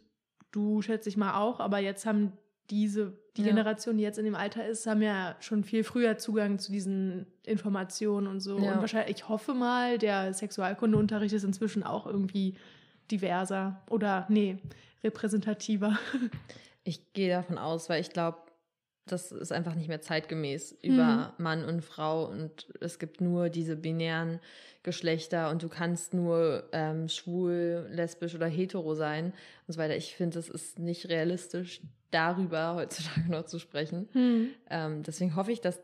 du schätze ich mal auch, aber jetzt haben diese, die ja. Generation, die jetzt in dem Alter ist, haben ja schon viel früher Zugang zu diesen Informationen und so. Ja. Und wahrscheinlich, ich hoffe mal, der Sexualkundeunterricht ist inzwischen auch irgendwie diverser oder nee, repräsentativer. Ich gehe davon aus, weil ich glaube, das ist einfach nicht mehr zeitgemäß über mhm. Mann und Frau und es gibt nur diese binären Geschlechter und du kannst nur ähm, schwul, lesbisch oder hetero sein und so weiter. Ich finde, es ist nicht realistisch, darüber heutzutage noch zu sprechen. Mhm. Ähm, deswegen hoffe ich, dass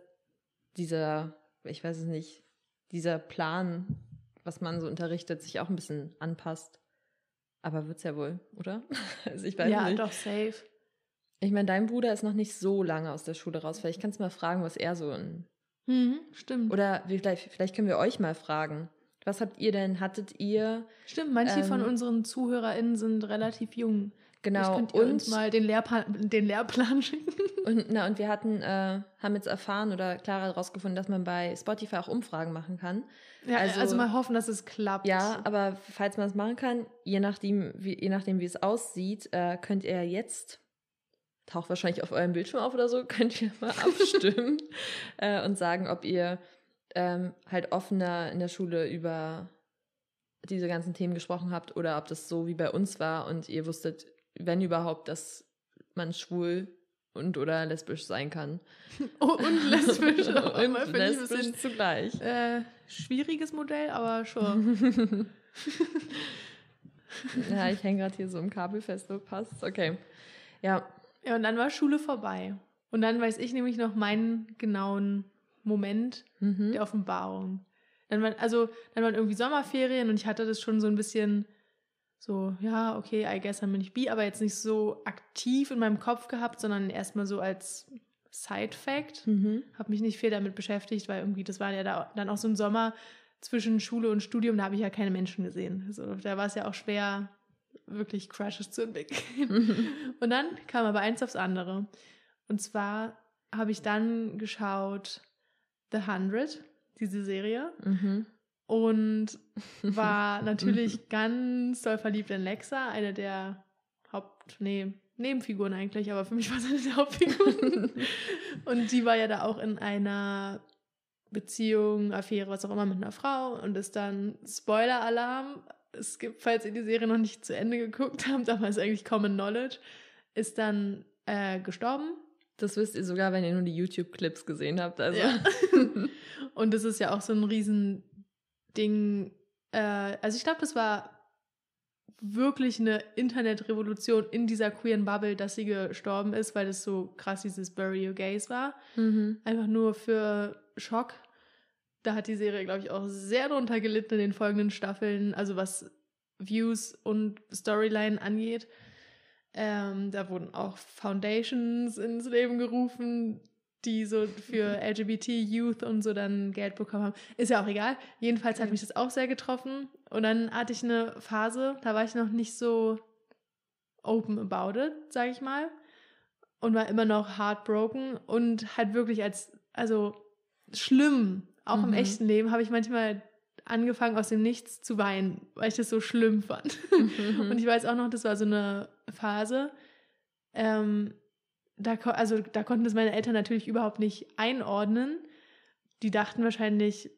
dieser, ich weiß es nicht, dieser Plan, was man so unterrichtet, sich auch ein bisschen anpasst. Aber wird's ja wohl, oder? also ich weiß ja, nicht. Ja, doch, safe. Ich meine, dein Bruder ist noch nicht so lange aus der Schule raus. Vielleicht kannst du mal fragen, was er so in. Mhm, stimmt. Oder vielleicht, vielleicht können wir euch mal fragen. Was habt ihr denn? Hattet ihr. Stimmt, manche ähm, von unseren ZuhörerInnen sind relativ jung. Genau. könnt ihr und uns mal den Lehrplan, den Lehrplan schicken. Und, na, und wir hatten, äh, haben jetzt erfahren oder Clara herausgefunden, dass man bei Spotify auch Umfragen machen kann. Ja, also, also mal hoffen, dass es klappt. Ja, aber falls man es machen kann, je nachdem, wie, je nachdem, wie es aussieht, äh, könnt ihr jetzt taucht wahrscheinlich auf eurem Bildschirm auf oder so, könnt ihr mal abstimmen äh, und sagen, ob ihr ähm, halt offener in der Schule über diese ganzen Themen gesprochen habt oder ob das so wie bei uns war und ihr wusstet, wenn überhaupt, dass man schwul und oder lesbisch sein kann. Oh, und lesbisch auch und immer lesbisch bisschen, zugleich. Äh, schwieriges Modell, aber schon. ja, ich hänge gerade hier so im Kabel fest, so passt. Okay. Ja, ja, und dann war Schule vorbei. Und dann weiß ich nämlich noch meinen genauen Moment mhm. der Offenbarung. Dann war, also, dann waren irgendwie Sommerferien und ich hatte das schon so ein bisschen so, ja, okay, I guess dann bin ich bi, aber jetzt nicht so aktiv in meinem Kopf gehabt, sondern erstmal so als Side-Fact. Mhm. Habe mich nicht viel damit beschäftigt, weil irgendwie, das war ja da, dann auch so ein Sommer zwischen Schule und Studium, da habe ich ja keine Menschen gesehen. Also, da war es ja auch schwer, wirklich Crushes zu entwickeln. Und dann kam aber eins aufs andere. Und zwar habe ich dann geschaut The Hundred, diese Serie. Mhm. Und war natürlich ganz doll verliebt in Lexa, eine der Haupt-, nee, Nebenfiguren eigentlich, aber für mich war sie eine der Hauptfiguren. und die war ja da auch in einer Beziehung, Affäre, was auch immer mit einer Frau und ist dann Spoiler-Alarm. Es gibt, falls ihr die Serie noch nicht zu Ende geguckt habt, aber ist eigentlich Common Knowledge, ist dann äh, gestorben. Das wisst ihr sogar, wenn ihr nur die YouTube-Clips gesehen habt. Also. Ja. und das ist ja auch so ein Riesending. Äh, also ich glaube, das war wirklich eine Internetrevolution in dieser queeren Bubble, dass sie gestorben ist, weil das so krass dieses Bury Your Gays war. Mhm. Einfach nur für Schock. Da hat die Serie, glaube ich, auch sehr drunter gelitten in den folgenden Staffeln, also was Views und Storyline angeht. Ähm, da wurden auch Foundations ins Leben gerufen, die so für LGBT-Youth und so dann Geld bekommen haben. Ist ja auch egal. Jedenfalls hat mich das auch sehr getroffen. Und dann hatte ich eine Phase, da war ich noch nicht so open about it, sage ich mal. Und war immer noch heartbroken und halt wirklich als, also schlimm, auch im Mhm. echten Leben, habe ich manchmal angefangen aus dem Nichts zu weinen, weil ich das so schlimm fand. Mhm. Und ich weiß auch noch, das war so eine Phase, ähm, da, also, da konnten das meine Eltern natürlich überhaupt nicht einordnen. Die dachten wahrscheinlich,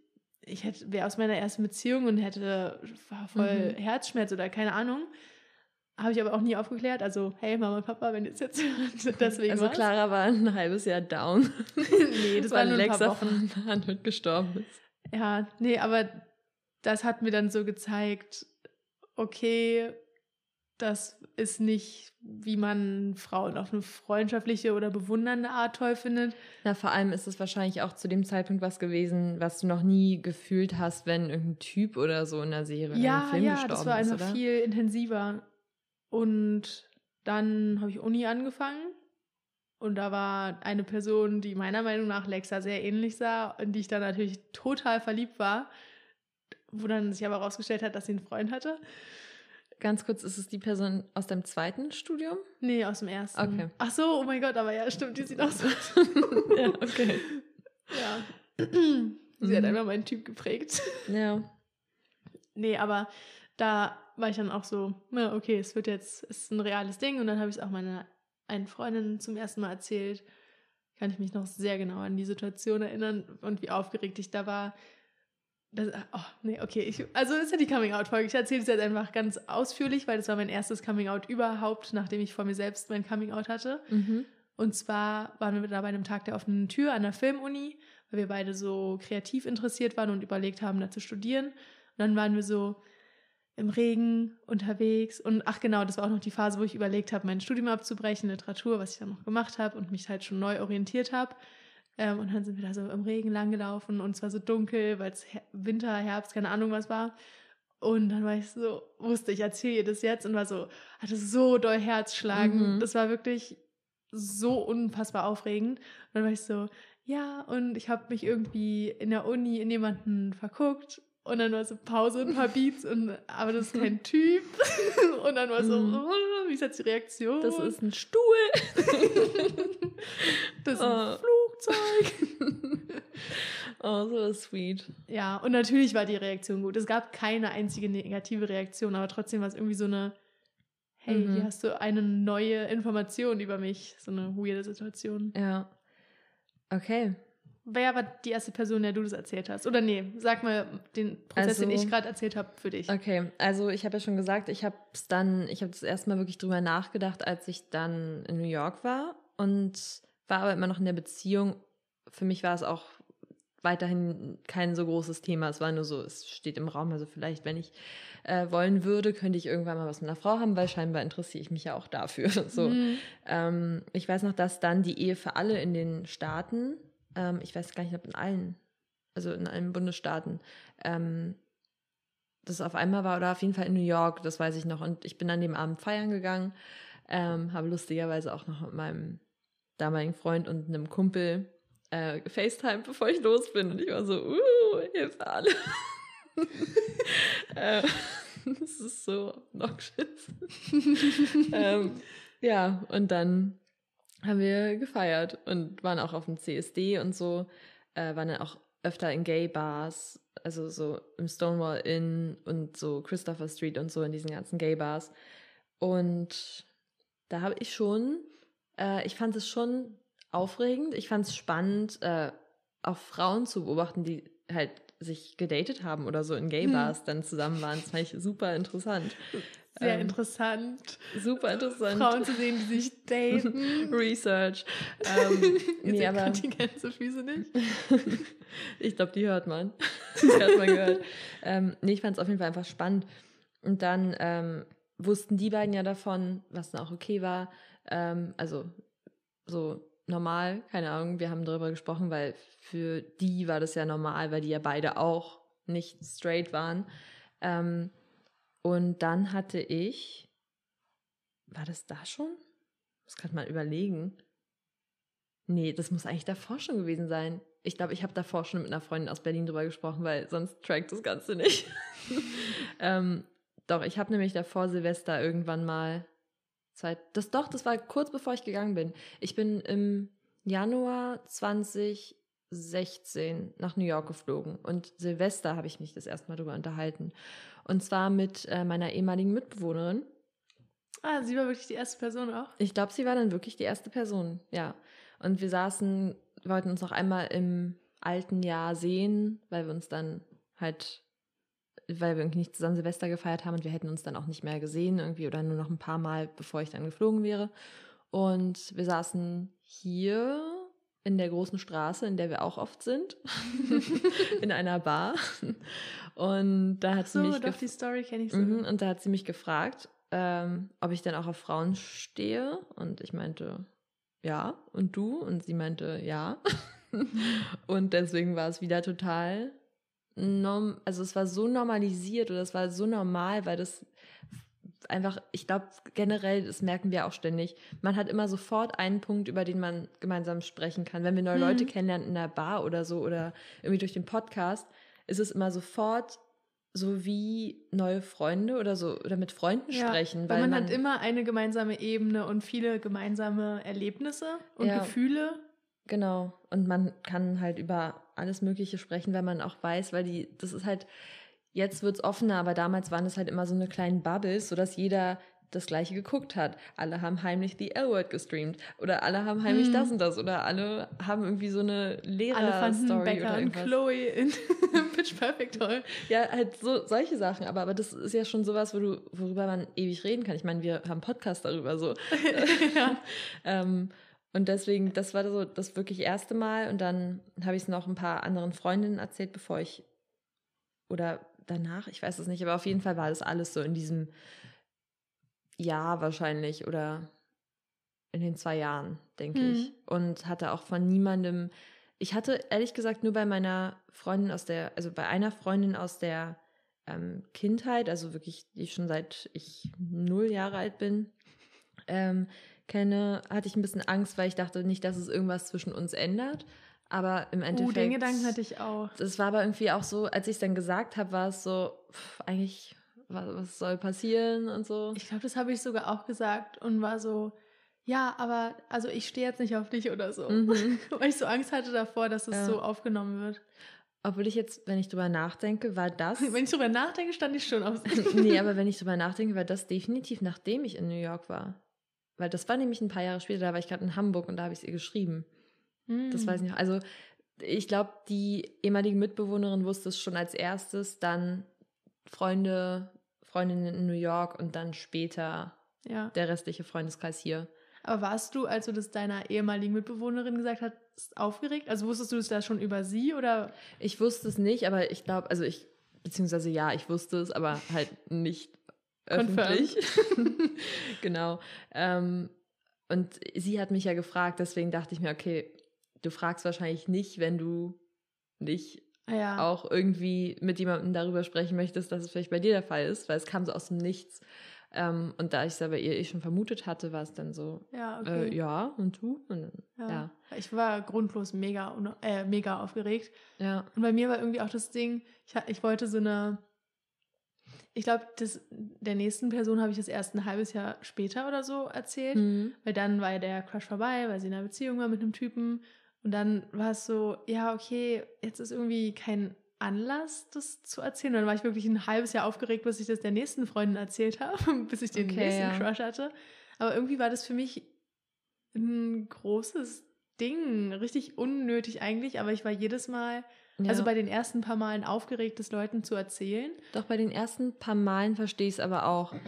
ich hätte wäre aus meiner ersten Beziehung und hätte war voll Mhm. Herzschmerz oder keine Ahnung. Habe ich aber auch nie aufgeklärt. Also, hey Mama und Papa, wenn ihr es jetzt hört, deswegen also. Clara war ein halbes Jahr down. nee, das war weil nur ein paar Lexa Wochen. von Hand gestorben ist. Ja, nee, aber das hat mir dann so gezeigt, okay, das ist nicht, wie man Frauen auf eine freundschaftliche oder bewundernde Art toll findet. Na, vor allem ist es wahrscheinlich auch zu dem Zeitpunkt was gewesen, was du noch nie gefühlt hast, wenn irgendein Typ oder so in der Serie oder ja, im Film ja, gestorben das war ist, einfach oder? viel intensiver. Und dann habe ich Uni angefangen. Und da war eine Person, die meiner Meinung nach Lexa sehr ähnlich sah, in die ich dann natürlich total verliebt war. Wo dann sich aber herausgestellt hat, dass sie einen Freund hatte. Ganz kurz, ist es die Person aus deinem zweiten Studium? Nee, aus dem ersten. Okay. Ach so, oh mein Gott, aber ja, stimmt, die sieht auch so. ja, okay. ja. Sie hat Mhm. einfach meinen Typ geprägt. Ja. Nee, aber da war ich dann auch so, na, okay, es wird jetzt, es ist ein reales Ding. Und dann habe ich es auch meiner einen Freundin zum ersten Mal erzählt. Kann ich mich noch sehr genau an die Situation erinnern und wie aufgeregt ich da war. Das, oh, nee, okay. Ich, also ist ja die Coming-out-Folge. Ich erzähle es jetzt einfach ganz ausführlich, weil das war mein erstes Coming-out überhaupt, nachdem ich vor mir selbst mein Coming-out hatte. Mhm. Und zwar waren wir da bei einem Tag der offenen Tür an der Filmuni, weil wir beide so kreativ interessiert waren und überlegt haben, da zu studieren. Und dann waren wir so im Regen unterwegs. Und ach genau, das war auch noch die Phase, wo ich überlegt habe, mein Studium abzubrechen, Literatur, was ich dann noch gemacht habe und mich halt schon neu orientiert habe. Ähm, und dann sind wir da so im Regen langgelaufen und es war so dunkel, weil es Her Winter, Herbst, keine Ahnung was war. Und dann war ich so, wusste ich, erzähle ihr das jetzt und war so, hatte so doll Herzschlagen. Mhm. Das war wirklich so unfassbar aufregend. Und dann war ich so, ja, und ich habe mich irgendwie in der Uni in jemanden verguckt. Und dann war so Pause, ein paar Beats, und, aber das ist kein Typ. Und dann war so, oh, wie ist jetzt die Reaktion? Das ist ein Stuhl. das ist ein Oh. Flugzeug. oh, so sweet. Ja, und natürlich war die Reaktion gut. Es gab keine einzige negative Reaktion, aber trotzdem war es irgendwie so eine, hey, Mhm. hier hast du eine neue Information über mich. So eine weirde Situation. Ja. Okay. Wer war die erste Person, der du das erzählt hast? Oder nee, sag mal den Prozess, den Also- ich gerade erzählt habe, für dich. Okay, also ich habe ja schon gesagt, ich habe es dann, ich habe das erstmal wirklich drüber nachgedacht, als ich dann in New York war und war aber immer noch in der Beziehung. Für mich war es auch weiterhin kein so großes Thema. Es war nur so, es steht im Raum. Also vielleicht, wenn ich äh, wollen würde, könnte ich irgendwann mal was mit einer Frau haben, weil scheinbar interessiere ich mich ja auch dafür. So. Mhm. Ähm, ich weiß noch, dass dann die Ehe für alle in den Staaten, ähm, ich weiß gar nicht, ob in allen, also in allen Bundesstaaten, ähm, das auf einmal war oder auf jeden Fall in New York, das weiß ich noch. Und ich bin an dem Abend feiern gegangen, ähm, habe lustigerweise auch noch mit meinem damaligen Freund und einem Kumpel äh, FaceTime, bevor ich los bin. Und ich war so, uh, Hilfe alle. äh, das ist so obnoxious. ähm, ja, und dann haben wir gefeiert und waren auch auf dem CSD und so, äh, waren dann auch öfter in Gay-Bars, also so im Stonewall Inn und so Christopher Street und so in diesen ganzen Gay-Bars. Und da habe ich schon, äh, ich fand es schon aufregend, ich fand es spannend, äh, auch Frauen zu beobachten, die halt sich gedatet haben oder so in Gay-Bars hm. dann zusammen waren. Das fand ich super interessant. Sehr ähm, interessant. Super interessant. Frauen zu sehen, die sich daten. Research. Ähm, nee, aber die Gänsefüße nicht. ich glaube, die hört man. die hat man gehört. Ähm, nee, ich fand es auf jeden Fall einfach spannend. Und dann ähm, wussten die beiden ja davon, was dann auch okay war. Ähm, also so normal, keine Ahnung, wir haben darüber gesprochen, weil für die war das ja normal, weil die ja beide auch nicht straight waren. Ähm, und dann hatte ich, war das da schon? Muss gerade mal überlegen. Nee, das muss eigentlich davor schon gewesen sein. Ich glaube, ich habe davor schon mit einer Freundin aus Berlin drüber gesprochen, weil sonst trackt das Ganze nicht. ähm, doch, ich habe nämlich davor Silvester irgendwann mal Zeit. Das doch, das war kurz bevor ich gegangen bin. Ich bin im Januar 2016 nach New York geflogen und Silvester habe ich mich das erste Mal darüber unterhalten. Und zwar mit äh, meiner ehemaligen Mitbewohnerin. Ah, sie war wirklich die erste Person auch? Ich glaube, sie war dann wirklich die erste Person, ja. Und wir saßen, wollten uns noch einmal im alten Jahr sehen, weil wir uns dann halt, weil wir irgendwie nicht zusammen Silvester gefeiert haben und wir hätten uns dann auch nicht mehr gesehen irgendwie oder nur noch ein paar Mal, bevor ich dann geflogen wäre. Und wir saßen hier in der großen Straße, in der wir auch oft sind, in einer Bar. Und da hat so, sie mich doch, die Story kenne ich so. Mhm, und da hat sie mich gefragt, ähm, ob ich denn auch auf Frauen stehe. Und ich meinte, ja. Und du? Und sie meinte, ja. und deswegen war es wieder total norm also es war so normalisiert oder es war so normal, weil das einfach, ich glaube generell, das merken wir auch ständig, man hat immer sofort einen Punkt, über den man gemeinsam sprechen kann. Wenn wir neue mhm. Leute kennenlernen in der Bar oder so oder irgendwie durch den Podcast, ist es immer sofort so wie neue Freunde oder so oder mit Freunden ja, sprechen. Weil, weil man, man, hat immer eine gemeinsame Ebene und viele gemeinsame Erlebnisse und ja, Gefühle. Genau. Und man kann halt über alles Mögliche sprechen, wenn man auch weiß, weil die, das ist halt, jetzt wird es offener, aber damals waren es halt immer so eine kleine Bubbles, sodass jeder das gleiche geguckt hat. Alle haben heimlich die L-Word gestreamt oder alle haben heimlich hm. das und das oder alle haben irgendwie so eine Lehrer-Story oder irgendwas. und Chloe in Pitch Perfect toll. Ja, halt so solche Sachen, aber, aber das ist ja schon sowas, wo du, worüber man ewig reden kann. Ich meine, wir haben Podcast darüber so. ja. ähm, und deswegen, das war so das wirklich erste Mal und dann habe ich es noch ein paar anderen Freundinnen erzählt, bevor ich oder danach, ich weiß es nicht, aber auf jeden Fall war das alles so in diesem Jahr wahrscheinlich oder in den zwei Jahren, denke hm. ich. Und hatte auch von niemandem, ich hatte ehrlich gesagt nur bei meiner Freundin aus der, also bei einer Freundin aus der ähm, Kindheit, also wirklich, die schon seit ich null Jahre alt bin, ähm, kenne, hatte ich ein bisschen Angst, weil ich dachte nicht, dass es irgendwas zwischen uns ändert. Aber im Endeffekt. Uh, den Gedanken hatte ich auch. Das war aber irgendwie auch so, als ich es dann gesagt habe, war es so, pff, eigentlich was, was soll passieren und so. Ich glaube, das habe ich sogar auch gesagt und war so, ja, aber also ich stehe jetzt nicht auf dich oder so. Mhm. Weil ich so Angst hatte davor, dass es ja. so aufgenommen wird. Obwohl ich jetzt, wenn ich drüber nachdenke, war das. Wenn ich drüber nachdenke, stand ich schon auf. nee, aber wenn ich drüber nachdenke, war das definitiv nachdem ich in New York war. Weil das war nämlich ein paar Jahre später, da war ich gerade in Hamburg und da habe ich es ihr geschrieben. Mm. Das weiß ich noch. Also ich glaube, die ehemalige Mitbewohnerin wusste es schon als erstes, dann Freunde, Freundinnen in New York und dann später ja. der restliche Freundeskreis hier. Aber warst du, als du das deiner ehemaligen Mitbewohnerin gesagt hast, aufgeregt? Also wusstest du es da schon über sie oder? Ich wusste es nicht, aber ich glaube, also ich, beziehungsweise ja, ich wusste es, aber halt nicht öffentlich. genau. Ähm, und sie hat mich ja gefragt, deswegen dachte ich mir, okay, du fragst wahrscheinlich nicht, wenn du nicht ja. auch irgendwie mit jemandem darüber sprechen möchtest, dass es vielleicht bei dir der Fall ist, weil es kam so aus dem Nichts. Ähm, und da ich es aber ihr eh schon vermutet hatte, war es dann so, ja, okay. äh, ja und du? Und, ja. ja. Ich war grundlos mega, äh, mega aufgeregt. Ja. Und bei mir war irgendwie auch das Ding, ich, ich wollte so eine, ich glaube, der nächsten Person habe ich das erst ein halbes Jahr später oder so erzählt, Mhm. weil dann war ja der Crush vorbei, weil sie in einer Beziehung war mit einem Typen. Und dann war es so, ja, okay, jetzt ist irgendwie kein Anlass, das zu erzählen. Und dann war ich wirklich ein halbes Jahr aufgeregt, bis ich das der nächsten Freundin erzählt habe, bis ich den Okay, nächsten ja. Crush hatte. Aber irgendwie war das für mich ein großes Ding, richtig unnötig eigentlich, aber ich war jedes Mal, Ja. also bei den ersten paar Malen aufgeregt, das Leuten zu erzählen. Doch bei den ersten paar Malen verstehe ich es aber auch.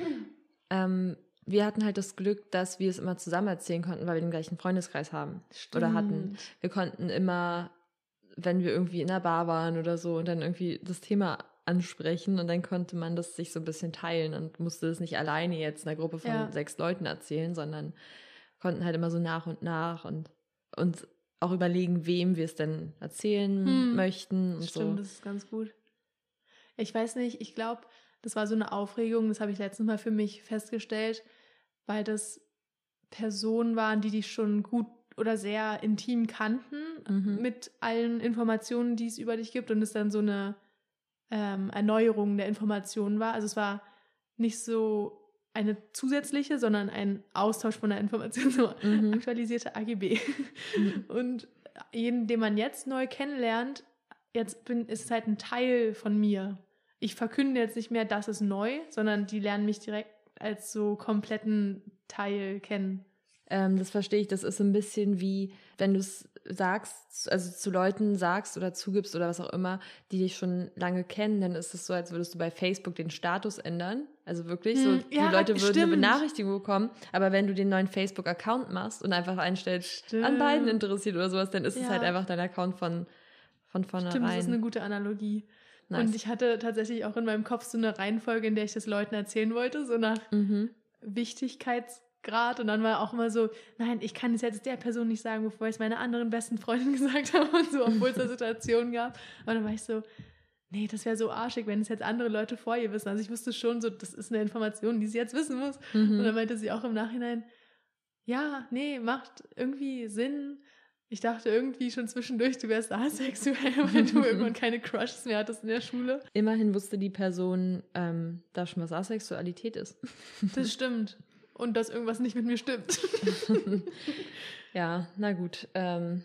Ähm, wir hatten halt das Glück, dass wir es immer zusammen erzählen konnten, weil wir den gleichen Freundeskreis haben. Oder hatten. Stimmt. Wir konnten immer, wenn wir irgendwie in der Bar waren oder so und dann irgendwie das Thema ansprechen und dann konnte man das sich so ein bisschen teilen und musste das nicht alleine jetzt einer Gruppe von Ja. sechs Leuten erzählen, sondern konnten halt immer so nach und nach und uns auch überlegen, wem wir es denn erzählen Hm. möchten und Stimmt, so. das ist ganz gut. Ich weiß nicht, ich glaube, das war so eine Aufregung, das habe ich letztens mal für mich festgestellt, weil das Personen waren, die dich schon gut oder sehr intim kannten Mhm. mit allen Informationen, die es über dich gibt und es dann so eine ähm, Erneuerung der Informationen war. Also es war nicht so eine zusätzliche, sondern ein Austausch von der Information, so Mhm. aktualisierte AGB. Mhm. Und jeden, den man jetzt neu kennenlernt, jetzt bin, ist es halt ein Teil von mir. Ich verkünde jetzt nicht mehr, das ist neu, sondern die lernen mich direkt als so kompletten Teil kennen. Ähm, das verstehe ich. Das ist so ein bisschen wie, wenn du es sagst, also zu Leuten sagst oder zugibst oder was auch immer, die dich schon lange kennen, dann ist es so, als würdest du bei Facebook den Status ändern. Also wirklich, so Hm, die ja, Leute würden eine stimmt. Benachrichtigung bekommen, aber wenn du den neuen Facebook-Account machst und einfach einstellst, an beiden Stimmt. interessiert oder sowas, dann ist es Ja. halt einfach dein Account von, von Stimmt, das vornherein. ist eine gute Analogie. Nice. Und ich hatte tatsächlich auch in meinem Kopf so eine Reihenfolge, in der ich das Leuten erzählen wollte, so nach mhm. Wichtigkeitsgrad. Und dann war auch immer so, nein, ich kann es jetzt der Person nicht sagen, bevor ich es meiner anderen besten Freundin gesagt habe und so, obwohl es da Situationen gab. Und dann war ich so, nee, das wäre so arschig, wenn es jetzt andere Leute vor ihr wissen. Also ich wusste schon so, das ist eine Information, die sie jetzt wissen muss. Und dann Mhm. meinte sie auch im Nachhinein, ja, nee, macht irgendwie Sinn. Ich dachte irgendwie schon zwischendurch, du wärst asexuell, weil du irgendwann keine Crushes mehr hattest in der Schule. Immerhin wusste die Person ähm, da schon, was Asexualität ist. Das stimmt. Und dass irgendwas nicht mit mir stimmt. ja, na gut. Ähm,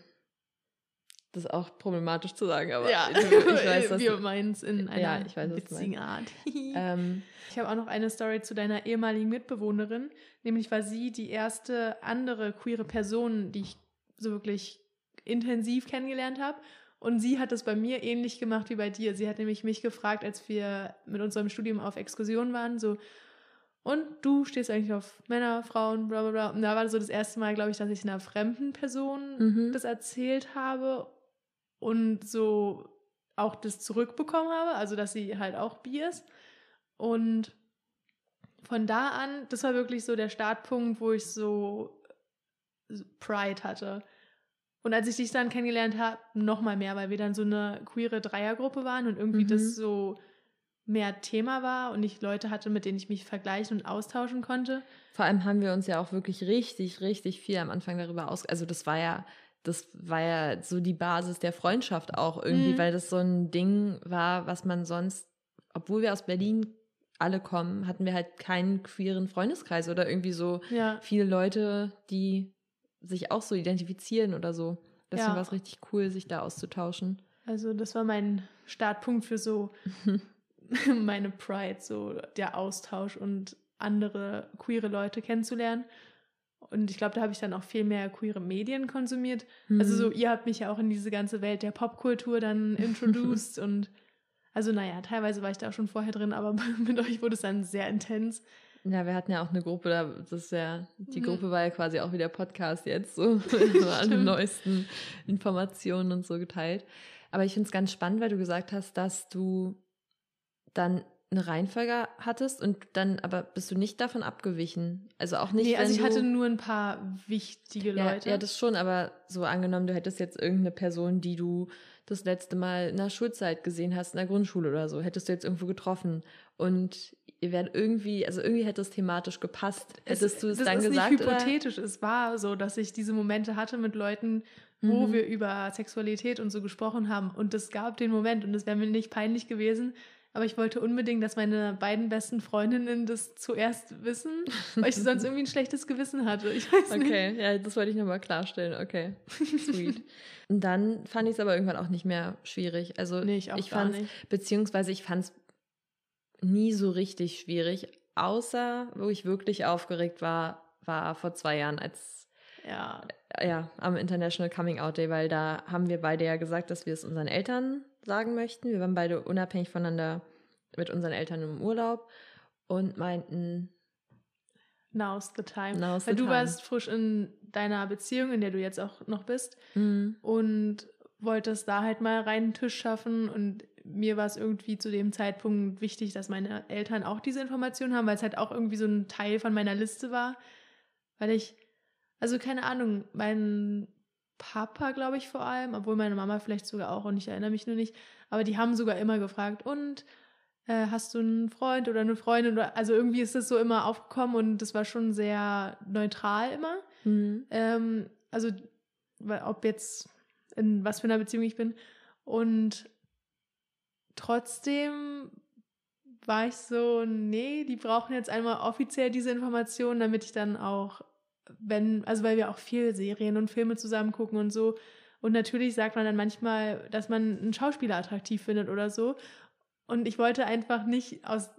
das ist auch problematisch zu sagen, aber ja, ich, ich weiß, dass wir meinen es in einer Ja, ich weiß, witzigen Art. ähm, Ich habe auch noch eine Story zu deiner ehemaligen Mitbewohnerin. Nämlich war sie die erste andere queere Person, die ich so wirklich intensiv kennengelernt habe. Und sie hat das bei mir ähnlich gemacht wie bei dir. Sie hat nämlich mich gefragt, als wir mit unserem Studium auf Exkursion waren, so, und du stehst eigentlich auf Männer, Frauen, bla bla bla. Und da war so das erste Mal, glaube ich, dass ich einer fremden Person Mhm. das erzählt habe und so auch das zurückbekommen habe, also dass sie halt auch bi ist. Und von da an, das war wirklich so der Startpunkt, wo ich so so Pride hatte. Und als ich dich dann kennengelernt habe, noch mal mehr, weil wir dann so eine queere Dreiergruppe waren und irgendwie Mhm. das so mehr Thema war und ich Leute hatte, mit denen ich mich vergleichen und austauschen konnte. Vor allem haben wir uns ja auch wirklich richtig, richtig viel am Anfang darüber aus. Also das war ja, das war ja so die Basis der Freundschaft auch irgendwie, Mhm. weil das so ein Ding war, was man sonst, obwohl wir aus Berlin alle kommen, hatten wir halt keinen queeren Freundeskreis oder irgendwie so Ja, viele Leute, die sich auch so identifizieren oder so. Deswegen Ja. war es richtig cool, sich da auszutauschen. also das war mein Startpunkt für so meine Pride, so der Austausch und andere queere Leute kennenzulernen. Und ich glaube, da habe ich dann auch viel mehr queere Medien konsumiert. Also so, Mhm. ihr habt mich ja auch in diese ganze Welt der Popkultur dann introduced und also naja, teilweise war ich da auch schon vorher drin, aber mit euch wurde es dann sehr intens. Ja, wir hatten ja auch eine Gruppe, da das ist ja, die Mhm. Gruppe war ja quasi auch wie der Podcast jetzt, so, alle neuesten Informationen und so geteilt. Aber ich finde es ganz spannend, weil du gesagt hast, dass du dann eine Reihenfolge hattest und dann aber bist du nicht davon abgewichen. Also auch nicht, nee, also ich hatte nur ein paar wichtige ja, Leute. ja, das schon, aber so angenommen, du hättest jetzt irgendeine Person, die du das letzte Mal in der Schulzeit gesehen hast, in der Grundschule oder so, hättest du jetzt irgendwo getroffen und ihr wärt irgendwie, also irgendwie hätte es thematisch gepasst. Hättest du es das dann ist gesagt? nicht oder? hypothetisch. Es war so, dass ich diese Momente hatte mit Leuten, wo Mhm. wir über Sexualität und so gesprochen haben. Und es gab den Moment und es wäre mir nicht peinlich gewesen, aber ich wollte unbedingt, dass meine beiden besten Freundinnen das zuerst wissen, weil ich sonst irgendwie ein schlechtes Gewissen hatte. Ich weiß nicht. Okay, ja, das wollte ich nochmal klarstellen. Okay, sweet. Und dann fand ich es aber irgendwann auch nicht mehr schwierig. Also Nee, ich ich nicht. beziehungsweise ich fand es nie so richtig schwierig, außer wo ich wirklich aufgeregt war, war vor zwei Jahren, als Ja, ja, am International Coming Out Day, weil da haben wir beide ja gesagt, dass wir es unseren Eltern sagen möchten. Wir waren beide unabhängig voneinander mit unseren Eltern im Urlaub und meinten, now's the time. Now's Weil the du time. warst frisch in deiner Beziehung, in der du jetzt auch noch bist "Mm, und wolltest da halt mal rein einen Tisch schaffen und mir war es irgendwie zu dem Zeitpunkt wichtig, dass meine Eltern auch diese Informationen haben, weil es halt auch irgendwie so ein Teil von meiner Liste war, weil ich, also keine Ahnung, mein Papa, glaube ich, vor allem, obwohl meine Mama vielleicht sogar auch und ich erinnere mich nur nicht, aber die haben sogar immer gefragt, und äh, hast du einen Freund oder eine Freundin oder also irgendwie ist das so immer aufgekommen und das war schon sehr neutral immer. mm, Ähm, also, ob jetzt in was für einer Beziehung ich bin. Und trotzdem war ich so, nee, die brauchen jetzt einmal offiziell diese Informationen, damit ich dann auch, wenn, also weil wir auch viel Serien und Filme zusammen gucken und so. Und natürlich sagt man dann manchmal, dass man einen Schauspieler attraktiv findet oder so. Und ich wollte einfach nicht aus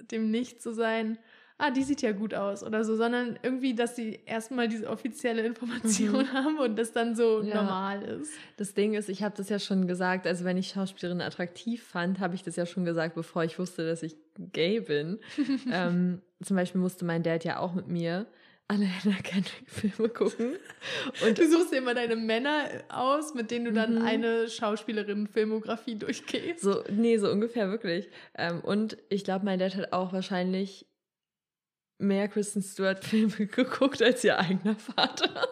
dem Nichts so sein, ah, die sieht ja gut aus oder so, sondern irgendwie, dass sie erstmal diese offizielle Information haben und das dann so Ja. normal ist. Das Ding ist, ich habe das ja schon gesagt, also wenn ich Schauspielerin attraktiv fand, habe ich das ja schon gesagt, bevor ich wusste, dass ich gay bin. ähm, zum Beispiel musste mein Dad ja auch mit mir alle Hannah Kendrick-Filme gucken. Und Du suchst dir immer deine Männer aus, mit denen du dann Mhm. eine Schauspielerin-Filmografie durchgehst. so, nee, so ungefähr wirklich. Ähm, und ich glaube, mein Dad hat auch wahrscheinlich mehr Kristen Stewart-Filme geguckt als ihr eigener Vater.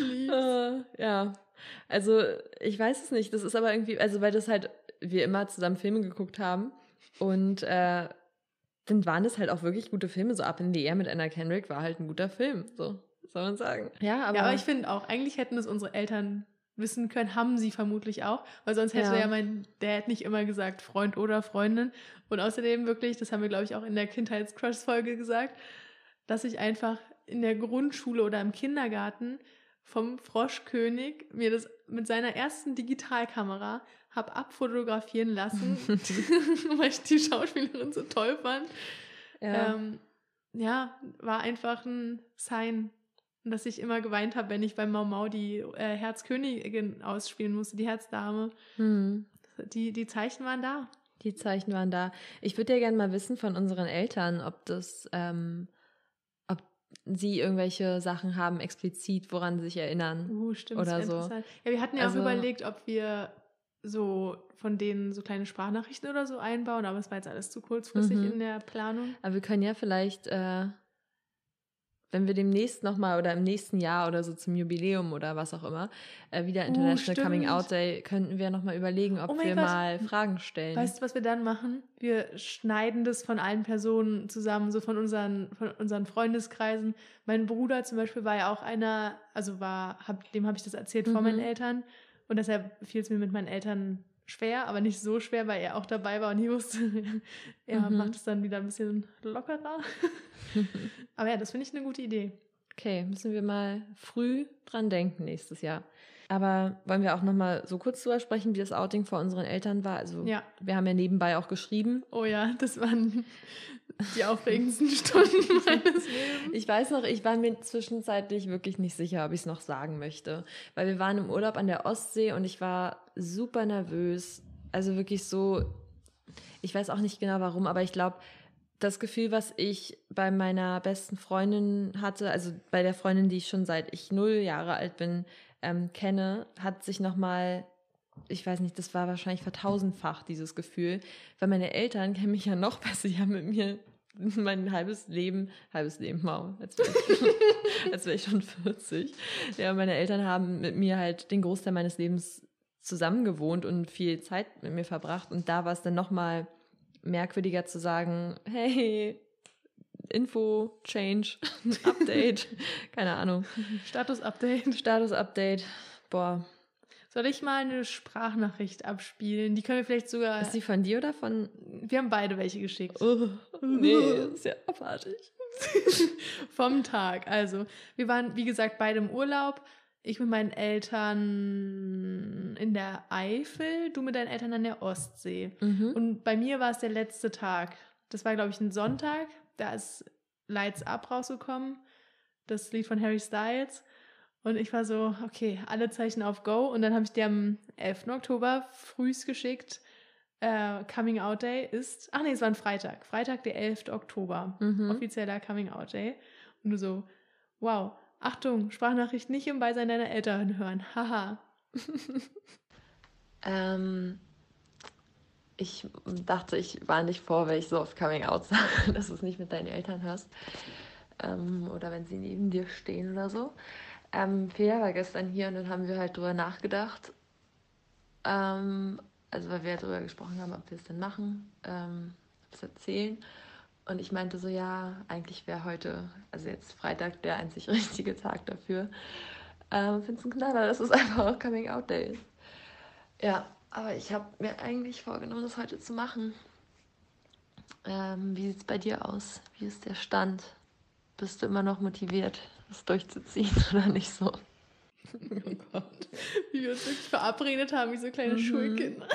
Äh, ja, also ich weiß es nicht. Das ist aber irgendwie, also weil das halt wir immer zusammen Filme geguckt haben und äh, dann waren das halt auch wirklich gute Filme. So Up in the Air mit Anna Kendrick war halt ein guter Film, so soll man sagen. Ja, aber, ja, aber ich finde auch, eigentlich hätten es unsere Eltern wissen können, haben sie vermutlich auch, weil sonst hätte Ja. ja, mein Dad nicht immer gesagt Freund oder Freundin. Und außerdem wirklich, das haben wir glaube ich auch in der Kindheitscrush-Folge gesagt, dass ich einfach in der Grundschule oder im Kindergarten vom Froschkönig mir das mit seiner ersten Digitalkamera hab abfotografieren lassen, weil ich die Schauspielerin so toll fand. ja. Ähm, ja, war einfach ein Sign. Und dass ich immer geweint habe, wenn ich beim Mau Mau die äh, Herzkönigin ausspielen musste, die Herzdame. hm. Die, die Zeichen waren da. Die Zeichen waren da. Ich würde ja gerne mal wissen von unseren Eltern, ob das, ähm, ob sie irgendwelche Sachen haben explizit, woran sie sich erinnern. Uh, stimmt. Oder so. Ja, wir hatten ja Also- auch überlegt, ob wir so von denen so kleine Sprachnachrichten oder so einbauen, aber es war jetzt alles zu kurzfristig Mhm. in der Planung. Aber wir können ja vielleicht, äh, wenn wir demnächst nochmal oder im nächsten Jahr oder so zum Jubiläum oder was auch immer, äh, wieder International stimmt. Coming Out Day, könnten wir nochmal überlegen, ob Oh wir Gott. mal Fragen stellen. Weißt du, was wir dann machen? Wir schneiden das von allen Personen zusammen, so von unseren, von unseren Freundeskreisen. Mein Bruder zum Beispiel war ja auch einer, also war, hab, dem habe ich das erzählt vor Mhm. meinen Eltern. Und deshalb fiel es mir mit meinen Eltern schwer, aber nicht so schwer, weil er auch dabei war und ich wusste, er Mhm. macht es dann wieder ein bisschen lockerer. aber ja, das finde ich eine gute Idee. Okay, müssen wir mal früh dran denken nächstes Jahr. Aber wollen wir auch nochmal so kurz drüber sprechen, wie das Outing vor unseren Eltern war? Also Ja. wir haben ja nebenbei auch geschrieben. Oh ja, das waren die aufregendsten Stunden meines Lebens. Ich weiß noch, ich war mir zwischenzeitlich wirklich nicht sicher, ob ich es noch sagen möchte. Weil wir waren im Urlaub an der Ostsee und ich war super nervös. Also wirklich so, ich weiß auch nicht genau warum, aber ich glaube, das Gefühl, was ich bei meiner besten Freundin hatte, also bei der Freundin, die ich schon seit ich null Jahre alt bin, ähm, kenne, hat sich nochmal, ich weiß nicht, das war wahrscheinlich vertausendfach, dieses Gefühl, weil meine Eltern kennen mich ja noch besser, die haben mit mir mein halbes Leben, halbes Leben, wow, als wäre ich, als wär ich schon 40. Ja, meine Eltern haben mit mir halt den Großteil meines Lebens zusammen gewohnt und viel Zeit mit mir verbracht und da war es dann nochmal merkwürdiger zu sagen, hey, Info, Change, Update, keine Ahnung, Status-Update. Status-Update, boah, Soll ich mal eine Sprachnachricht abspielen? Die können wir vielleicht sogar. Ist die von dir oder von. Wir haben beide welche geschickt. Oh, nee, das ist ja abartig. Vom Tag. Also, wir waren, wie gesagt, beide im Urlaub. Ich mit meinen Eltern in der Eifel, du mit deinen Eltern an der Ostsee. Mhm. Und bei mir war es der letzte Tag. Das war, glaube ich, ein Sonntag. Da ist Lights Up rausgekommen. Das Lied von Harry Styles. Und ich war so, okay, alle Zeichen auf Go. Und dann habe ich dir am 11. Oktober frühs geschickt. Äh, Coming Out Day ist. Ach nee, es war ein Freitag. Freitag, der 11. Oktober. Mhm. Offizieller Coming Out Day. Und du so, wow, Achtung, Sprachnachricht nicht im Beisein deiner Eltern hören. Haha. Ähm, ich dachte, ich war nicht vor, weil ich so oft Coming Out sage, dass du es nicht mit deinen Eltern hörst. Ähm, oder wenn sie neben dir stehen oder so. Ähm, Fea war gestern hier und dann haben wir halt drüber nachgedacht. Ähm, also weil wir darüber gesprochen haben, ob wir es denn machen, ähm, ob es erzählen. Und ich meinte so, ja, eigentlich wäre heute, also jetzt Freitag, der einzig richtige Tag dafür. Ähm, Finde es ein Knaller, dass es einfach auch Coming Out Day ist. Ja, aber ich habe mir eigentlich vorgenommen, das heute zu machen. Ähm, wie sieht es bei dir aus? Wie ist der Stand? Bist du immer noch motiviert, das durchzuziehen oder nicht so? Oh Gott. Wie wir uns wirklich verabredet haben, wie so kleine Mhm. Schulkinder.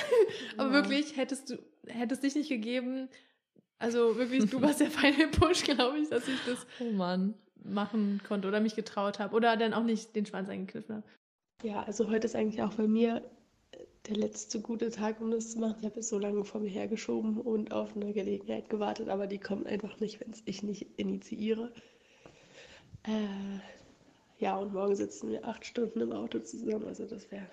Aber Ja. wirklich, hättest du, hättest dich nicht gegeben, also wirklich, du warst der feine Push, glaube ich, dass ich das Oh Mann. machen konnte oder mich getraut habe oder dann auch nicht den Schwanz eingekniffen habe. Ja, also heute ist eigentlich auch bei mir äh, der letzte gute Tag, um das zu machen. Ich habe es so lange vor mir hergeschoben und auf eine Gelegenheit gewartet, aber die kommt einfach nicht, wenn es ich nicht initiiere. Äh, ja, und morgen sitzen wir acht Stunden im Auto zusammen, also das wäre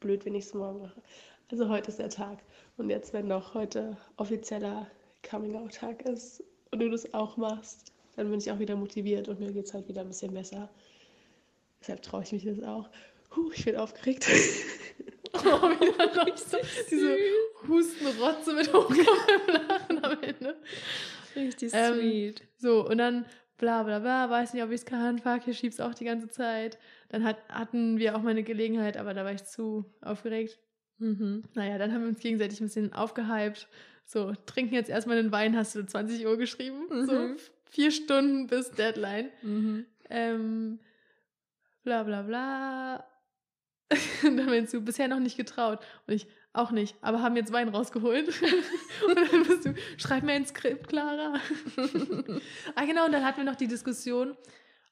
blöd, wenn ich es morgen mache. Also heute ist der Tag. Und jetzt, wenn noch heute offizieller Coming-out-Tag ist und du das auch machst, dann bin ich auch wieder motiviert und mir geht es halt wieder ein bisschen besser. Deshalb traue ich mich das auch. Huh, ich bin aufgeregt. Oh, wieder noch so, diese Hustenrotze mit hochkommendem Lachen am Ende. Richtig Ähm, sweet. So, und dann bla bla bla, weiß nicht, ob ich es kann, fuck, hier schieb's auch die ganze Zeit. Dann hat, hatten wir auch mal eine Gelegenheit, aber da war ich zu aufgeregt. Mhm. Naja, dann haben wir uns gegenseitig ein bisschen aufgehypt. So, trinken jetzt erstmal den Wein, hast du 20 Uhr geschrieben. So, Mhm. vier Stunden bis Deadline. Mhm. Ähm, bla bla bla. Und dann meinst du, bisher noch nicht getraut. Und ich, auch nicht, aber haben jetzt Wein rausgeholt. und dann bist du, schreib mir ein Skript, Clara. ah, genau, und dann hatten wir noch die Diskussion,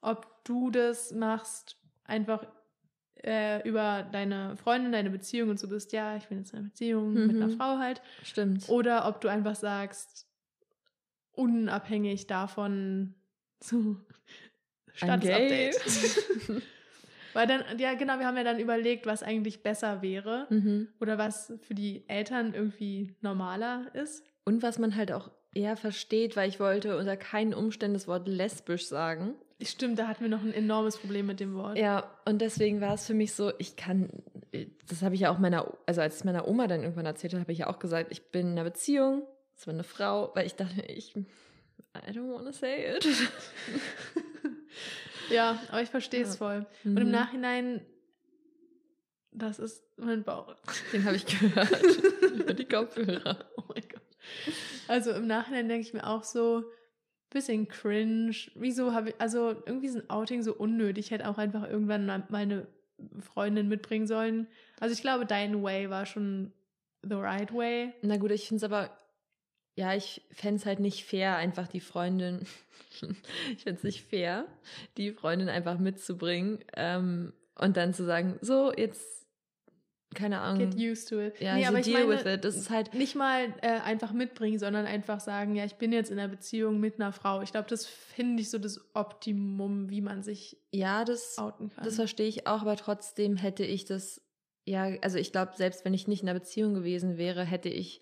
ob du das machst, einfach äh, über deine Freundin, deine Beziehung und so bist, ja, ich bin jetzt in einer Beziehung mit einer Mhm. Frau halt. Stimmt. Oder ob du einfach sagst, unabhängig davon, so. Standesupdate. Weil dann, ja genau, wir haben ja dann überlegt, was eigentlich besser wäre Mhm. oder was für die Eltern irgendwie normaler ist. Und was man halt auch eher versteht, weil ich wollte unter keinen Umständen das Wort lesbisch sagen. Stimmt, da hatten wir noch ein enormes Problem mit dem Wort. Ja, und deswegen war es für mich so, ich kann, das habe ich ja auch meiner, also als es meiner Oma dann irgendwann erzählt hat, habe ich ja auch gesagt, ich bin in einer Beziehung, es war eine Frau, weil ich dachte, ich, I don't wanna say it. Ja, aber ich verstehe es Ja. voll. Und im Mhm. Nachhinein, das ist mein Bauch. Den habe ich gehört über die Kopfhörer. Oh mein Gott. Also im Nachhinein denke ich mir auch so, bisschen cringe. Wieso habe ich, also irgendwie ist ein Outing so unnötig. Ich hätte auch einfach irgendwann meine Freundin mitbringen sollen. Also ich glaube, dein Way war schon the right way. Na gut, ich finde es aber, ja, ich fände es halt nicht fair, einfach die Freundin, ich fände es nicht fair, die Freundin einfach mitzubringen ähm, und dann zu sagen, so, jetzt, keine Ahnung. Get used to it. Ja, nee, so aber ich deal meine, with it. Das ist halt, nicht mal äh, einfach mitbringen, sondern einfach sagen, ja, ich bin jetzt in einer Beziehung mit einer Frau. Ich glaube, das finde ich so das Optimum, wie man sich ja, das, outen kann. das verstehe ich auch, aber trotzdem hätte ich das, ja, also ich glaube, selbst wenn ich nicht in einer Beziehung gewesen wäre, hätte ich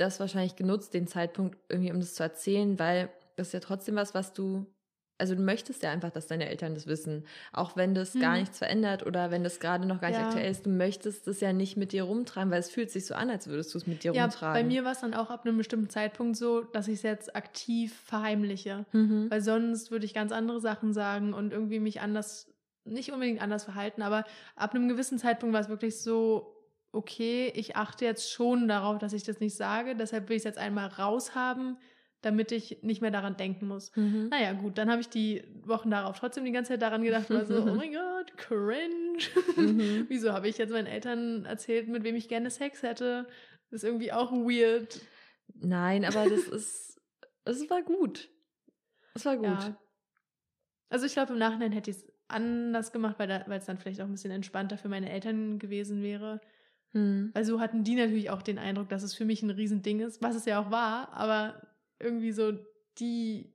das wahrscheinlich genutzt, den Zeitpunkt irgendwie, um das zu erzählen, weil das ist ja trotzdem was, was du, also du möchtest ja einfach, dass deine Eltern das wissen, auch wenn das gar Mhm. nichts verändert oder wenn das gerade noch gar nicht Ja. aktuell ist, du möchtest das ja nicht mit dir rumtragen, weil es fühlt sich so an, als würdest du es mit dir ja, rumtragen. bei mir war es dann auch ab einem bestimmten Zeitpunkt so, dass ich es jetzt aktiv verheimliche. Mhm. Weil sonst würde ich ganz andere Sachen sagen und irgendwie mich anders nicht unbedingt anders verhalten, aber ab einem gewissen Zeitpunkt war es wirklich so, okay, ich achte jetzt schon darauf, dass ich das nicht sage, deshalb will ich es jetzt einmal raushaben, damit ich nicht mehr daran denken muss. Mhm. Naja, gut, dann habe ich die Wochen darauf trotzdem die ganze Zeit daran gedacht, war so, oh mein Gott, cringe. Mhm. Wieso habe ich jetzt meinen Eltern erzählt, mit wem ich gerne Sex hätte? Das ist irgendwie auch weird. Nein, aber das ist, es war gut. Es war gut. Ja. Also ich glaube, im Nachhinein hätte ich es anders gemacht, weil da- weil es dann vielleicht auch ein bisschen entspannter für meine Eltern gewesen wäre. Hm. Weil so hatten die natürlich auch den Eindruck, dass es für mich ein Riesending ist, was es ja auch war, aber irgendwie so die,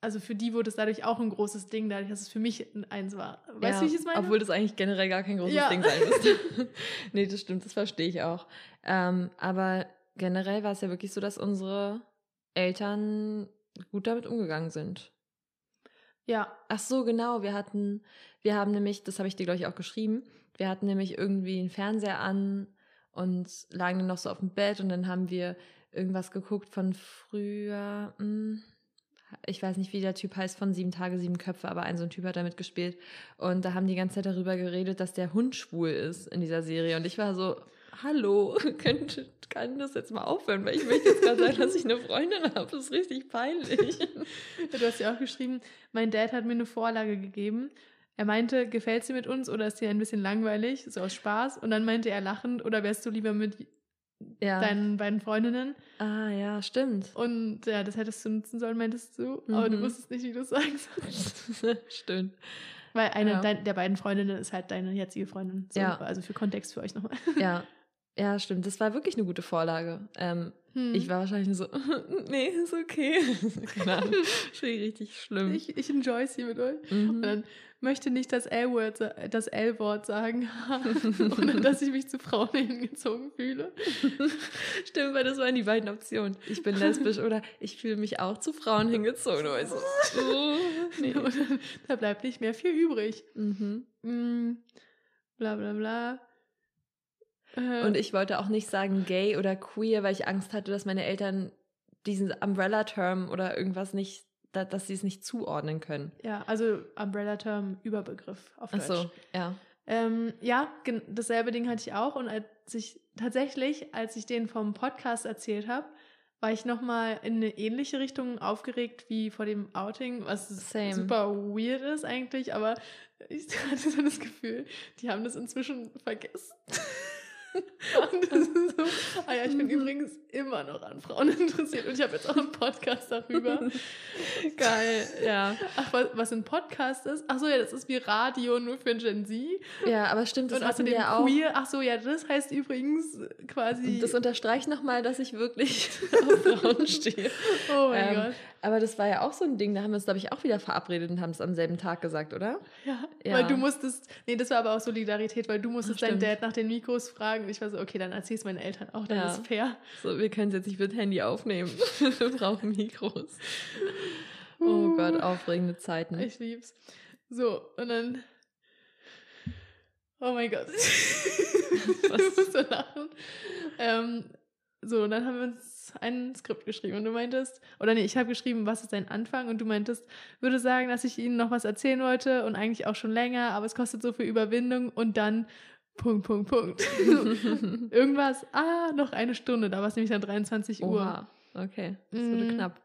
also für die wurde es dadurch auch ein großes Ding, dadurch, dass es für mich ein eins war. Weißt ja, du, wie ich es meine? Obwohl das eigentlich generell gar kein großes Ja. Ding sein müsste. nee, das stimmt, das verstehe ich auch. Ähm, aber generell war es ja wirklich so, dass unsere Eltern gut damit umgegangen sind. ja, Ach so, genau. Wir hatten, wir haben nämlich, das habe ich dir, glaube ich, auch geschrieben, wir hatten nämlich irgendwie einen Fernseher an und lagen dann noch so auf dem Bett und dann haben wir irgendwas geguckt von früher. hm, Ich weiß nicht, wie der Typ heißt, von Sieben Tage, Sieben Köpfe, aber ein so ein Typ hat damit gespielt. Und da haben die ganze Zeit darüber geredet, dass der Hund schwul ist in dieser Serie. Und ich war so, hallo, könnt, kann das jetzt mal aufhören? Weil ich möchte jetzt gerade sagen, dass ich eine Freundin habe. Das ist richtig peinlich. du hast ja auch geschrieben, mein Dad hat mir eine Vorlage gegeben. Er meinte, gefällt sie mit uns oder ist dir ein bisschen langweilig, so aus Spaß? Und dann meinte er lachend, oder wärst du lieber mit Ja. deinen beiden Freundinnen? Ah, ja, stimmt. Und ja, das hättest du nutzen sollen, meintest du. Aber du Mhm. wusstest nicht, wie du es sagen sollst. stimmt. Weil eine Ja. der beiden Freundinnen ist halt deine jetzige Freundin. So, Ja. Also für Kontext für euch nochmal. Ja. Ja, stimmt. Das war wirklich eine gute Vorlage. Ähm, Hm. Ich war wahrscheinlich so, nee, ist okay. Keine Ahnung. Richtig schlimm. ich, ich enjoy sie mit euch. Und mhm. dann möchte nicht das L-Wort das L-Wort sagen, ohne dass ich mich zu Frauen hingezogen fühle. Stimmt, weil das waren die beiden Optionen. Ich bin lesbisch oder ich fühle mich auch zu Frauen hingezogen. Du weißt so, oh, nee. Und dann, da bleibt nicht mehr viel übrig. mhm. Mm, bla bla bla. Äh, Und ich wollte auch nicht sagen gay oder queer, weil ich Angst hatte, dass meine Eltern diesen Umbrella-Term oder irgendwas nicht, da, dass sie es nicht zuordnen können. ja, also Umbrella-Term, Überbegriff auf Ach Deutsch. so, ja. Ähm, ja, dasselbe Ding hatte ich auch. Und als ich tatsächlich, als ich den vom Podcast erzählt habe, war ich nochmal in eine ähnliche Richtung aufgeregt wie vor dem Outing, was Same. super weird ist eigentlich, aber ich hatte so das Gefühl, die haben das inzwischen vergessen. Und das ist so, ah ja, ich bin Mhm. übrigens immer noch an Frauen interessiert und ich habe jetzt auch einen Podcast darüber. Geil, ja. Ach, was, was ein Podcast ist? Ach so, ja, das ist wie Radio nur für Gen Z. Ja, aber stimmt, das Und außerdem wir auch. queer. Ach so, ja, das heißt übrigens quasi. Das unterstreicht nochmal, dass ich wirklich auf Frauen stehe. oh mein Ähm, Gott. Aber das war ja auch so ein Ding, da haben wir uns, glaube ich, auch wieder verabredet und haben es am selben Tag gesagt, oder? Ja, ja. weil du musstest, nee, das war aber auch Solidarität, weil du musstest Ach, deinen. Dad nach den Mikros fragen und ich war so, okay, dann erzähl's meinen Eltern auch, dann Ja. ist fair. So, wir können es jetzt nicht mit Handy aufnehmen. wir brauchen Mikros. Oh Gott, aufregende Zeiten. Ich lieb's. So, und dann. Oh mein Gott. ich muss so lachen. Ähm, so, und dann haben wir uns ein Skript geschrieben und du meintest, oder nee, ich habe geschrieben, was ist dein Anfang? Und du meintest, würde sagen, dass ich Ihnen noch was erzählen wollte und eigentlich auch schon länger, aber es kostet so viel Überwindung und dann Punkt, Punkt, Punkt. Irgendwas, ah, noch eine Stunde, da war es nämlich dann 23 Uhr. Oha. Okay, das wurde Mm. knapp.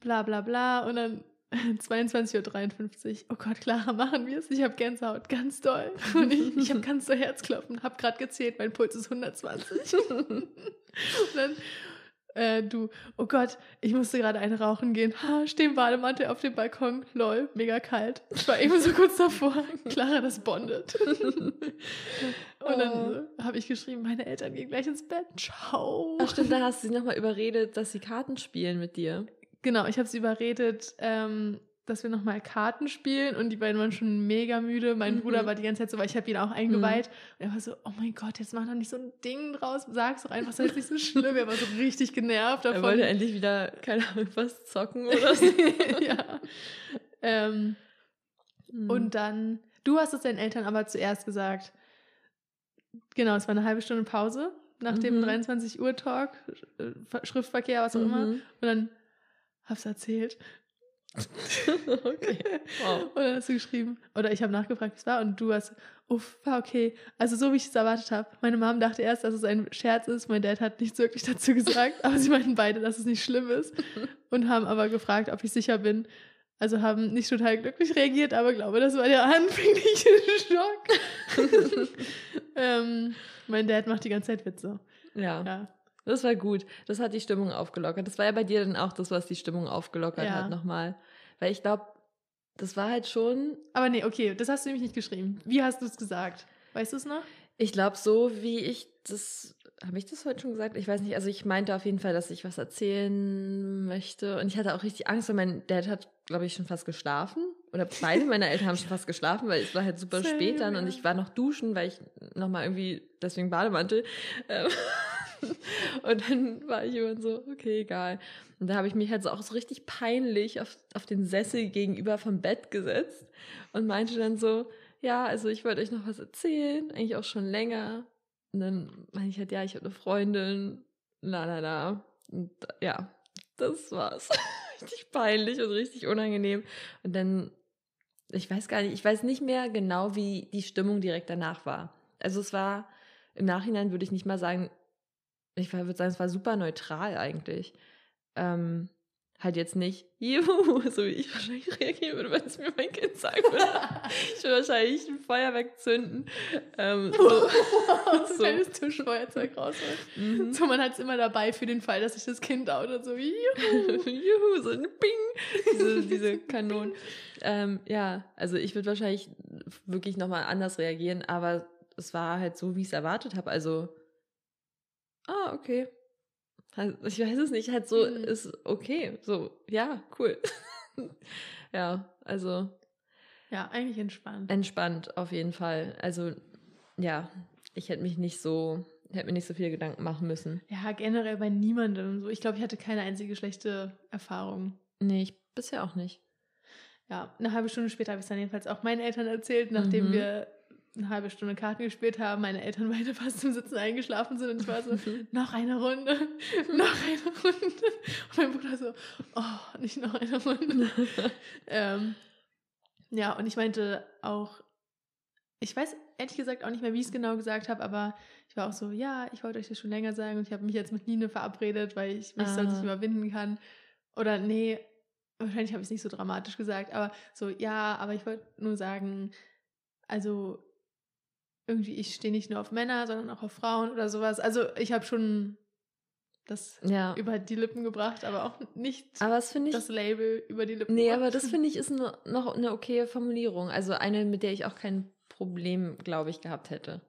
bla bla bla und dann 22.53 Uhr. Oh Gott, Clara, machen wir es? Ich habe Gänsehaut, ganz doll. Und ich, ich habe ganz doll Herzklopfen, habe gerade gezählt, mein Puls ist 120. und dann äh, du, oh Gott, ich musste gerade eine rauchen gehen. Ha, steh im Bademantel auf dem Balkon. Lol, mega kalt. Ich war eben so kurz davor. Clara, das bondet. und dann äh, habe ich geschrieben, meine Eltern gehen gleich ins Bett. Ciao. Ach stimmt, da hast du sie nochmal überredet, dass sie Karten spielen mit dir. Genau, ich habe sie überredet, ähm, dass wir nochmal Karten spielen und die beiden waren schon mega müde. Mein Mhm. Bruder war die ganze Zeit so, weil ich habe ihn auch eingeweiht. Und er war so, oh mein Gott, jetzt mach doch nicht so ein Ding draus. Sag's doch einfach, sei nicht so schlimm. Er war so richtig genervt davon. Er wollte endlich wieder, keine Ahnung, was zocken oder so. ja. Ähm, Mhm. Und dann, du hast es deinen Eltern aber zuerst gesagt. Genau, es war eine halbe Stunde Pause nach dem Mhm. 23 Uhr Talk, äh, Schriftverkehr, was auch immer. Mhm. Und dann hab's erzählt. okay. Wow. Und dann hast du geschrieben, oder ich habe nachgefragt, wie es war, und du hast, uff, war okay. Also so, wie ich es erwartet habe. Meine Mom dachte erst, dass es ein Scherz ist. Mein Dad hat nichts wirklich dazu gesagt, aber sie meinten beide, dass es nicht schlimm ist. Und haben aber gefragt, ob ich sicher bin. Also haben nicht total glücklich reagiert, aber glaube, das war der anfängliche Schock. ähm, mein Dad macht die ganze Zeit Witze. Ja. ja. Das war gut. Das hat die Stimmung aufgelockert. Das war ja bei dir dann auch das, was die Stimmung aufgelockert ja. hat nochmal. Weil ich glaube, das war halt schon. Aber nee, okay, das hast du nämlich nicht geschrieben. Wie hast du es gesagt? Weißt du es noch? Ich glaube, so wie ich das. Habe ich das heute schon gesagt? Ich weiß nicht. Also, ich meinte auf jeden Fall, dass ich was erzählen möchte. Und ich hatte auch richtig Angst, weil mein Dad hat, glaube ich, schon fast geschlafen. Oder beide meiner Eltern haben schon fast geschlafen, weil es war halt super Same, spät dann. Ja. Und ich war noch duschen, weil ich nochmal irgendwie, deswegen Bademantel. Ähm, und dann war ich immer so, okay, egal. Und da habe ich mich halt so auch so richtig peinlich auf, auf den Sessel gegenüber vom Bett gesetzt und meinte dann so, ja, also ich wollte euch noch was erzählen, eigentlich auch schon länger. Und dann meinte ich halt, ja, ich habe eine Freundin, la la la. Und ja, das war's. richtig peinlich und richtig unangenehm. Und dann, ich weiß gar nicht, ich weiß nicht mehr genau, wie die Stimmung direkt danach war. Also es war, im Nachhinein würde ich nicht mal sagen, ich würde sagen, es war super neutral eigentlich. Ähm, halt jetzt nicht, juhu, so wie ich wahrscheinlich reagieren würde, wenn es mir mein Kind sagen würde. ich würde wahrscheinlich ein Feuerwerk zünden. Ähm, so, so. kleines Tischfeuerzeug rausholen. Mhm. So, man hat es immer dabei für den Fall, dass sich das Kind outet, so juhu. juhu, so ein Bing, diese, diese Kanonen. Ähm, ja, also ich würde wahrscheinlich wirklich nochmal anders reagieren, aber es war halt so, wie ich es erwartet habe. Also ah, okay. Ich weiß es nicht, halt so mhm. ist okay. So, ja, cool. ja, also. Ja, eigentlich entspannt. Entspannt, auf jeden Fall. Also, ja, ich hätte mich nicht so, hätte mir nicht so viele Gedanken machen müssen. Ja, generell bei niemandem so. Ich glaube, ich hatte keine einzige schlechte Erfahrung. Nee, ich bisher auch nicht. Ja, eine halbe Stunde später habe ich es dann jedenfalls auch meinen Eltern erzählt, nachdem mhm. wir eine halbe Stunde Karten gespielt haben, meine Eltern beide fast zum Sitzen eingeschlafen sind und ich war so, noch eine Runde, noch eine Runde. Und mein Bruder so, oh, nicht noch eine Runde. ähm, ja, und ich meinte auch, ich weiß ehrlich gesagt auch nicht mehr, wie ich es genau gesagt habe, aber ich war auch so, ja, ich wollte euch das schon länger sagen und ich habe mich jetzt mit Nine verabredet, weil ich mich ah. sonst nicht überwinden kann. Oder nee, wahrscheinlich habe ich es nicht so dramatisch gesagt, aber so, ja, aber ich wollte nur sagen, also irgendwie, ich stehe nicht nur auf Männer, sondern auch auf Frauen oder sowas. Also ich habe schon das ja. über die Lippen gebracht, aber auch nicht aber das, ich, das Label über die Lippen Nee, gebracht. aber das finde ich ist noch eine okaye Formulierung. Also eine, mit der ich auch kein Problem, glaube ich, gehabt hätte.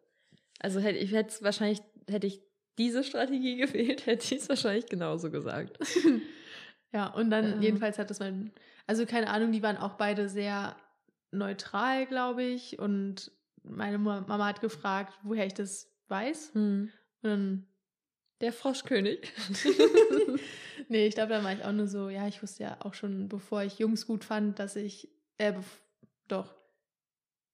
Also hätte ich hätte wahrscheinlich, hätte ich diese Strategie gewählt, hätte ich es wahrscheinlich genauso gesagt. ja, und dann ähm. jedenfalls hat das mein, also keine Ahnung, die waren auch beide sehr neutral, glaube ich, und meine Mama hat gefragt, woher ich das weiß. Hm. Und dann der Froschkönig. nee, ich glaube, da war ich auch nur so, ja, ich wusste ja auch schon, bevor ich Jungs gut fand, dass ich, äh, doch.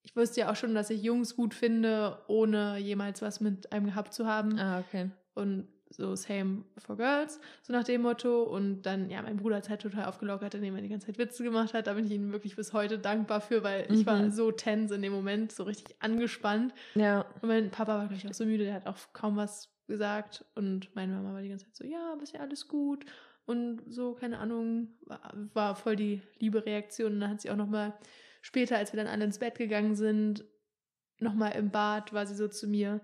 Ich wusste ja auch schon, dass ich Jungs gut finde, ohne jemals was mit einem gehabt zu haben. Ah, okay. Und so same for girls, so nach dem Motto. Und dann, ja, mein Bruder hat es halt total aufgelockert, indem er die ganze Zeit Witze gemacht hat. Da bin ich ihm wirklich bis heute dankbar für, weil mhm. ich war mhm. so tense in dem Moment, so richtig angespannt. Ja. Und mein Papa war, glaube ich, auch so müde, der hat auch kaum was gesagt. Und meine Mama war die ganze Zeit so, ja, ja alles gut. Und so, keine Ahnung, war, war voll die liebe Reaktion. Und dann hat sie auch nochmal später, als wir dann alle ins Bett gegangen sind, nochmal im Bad, war sie so zu mir,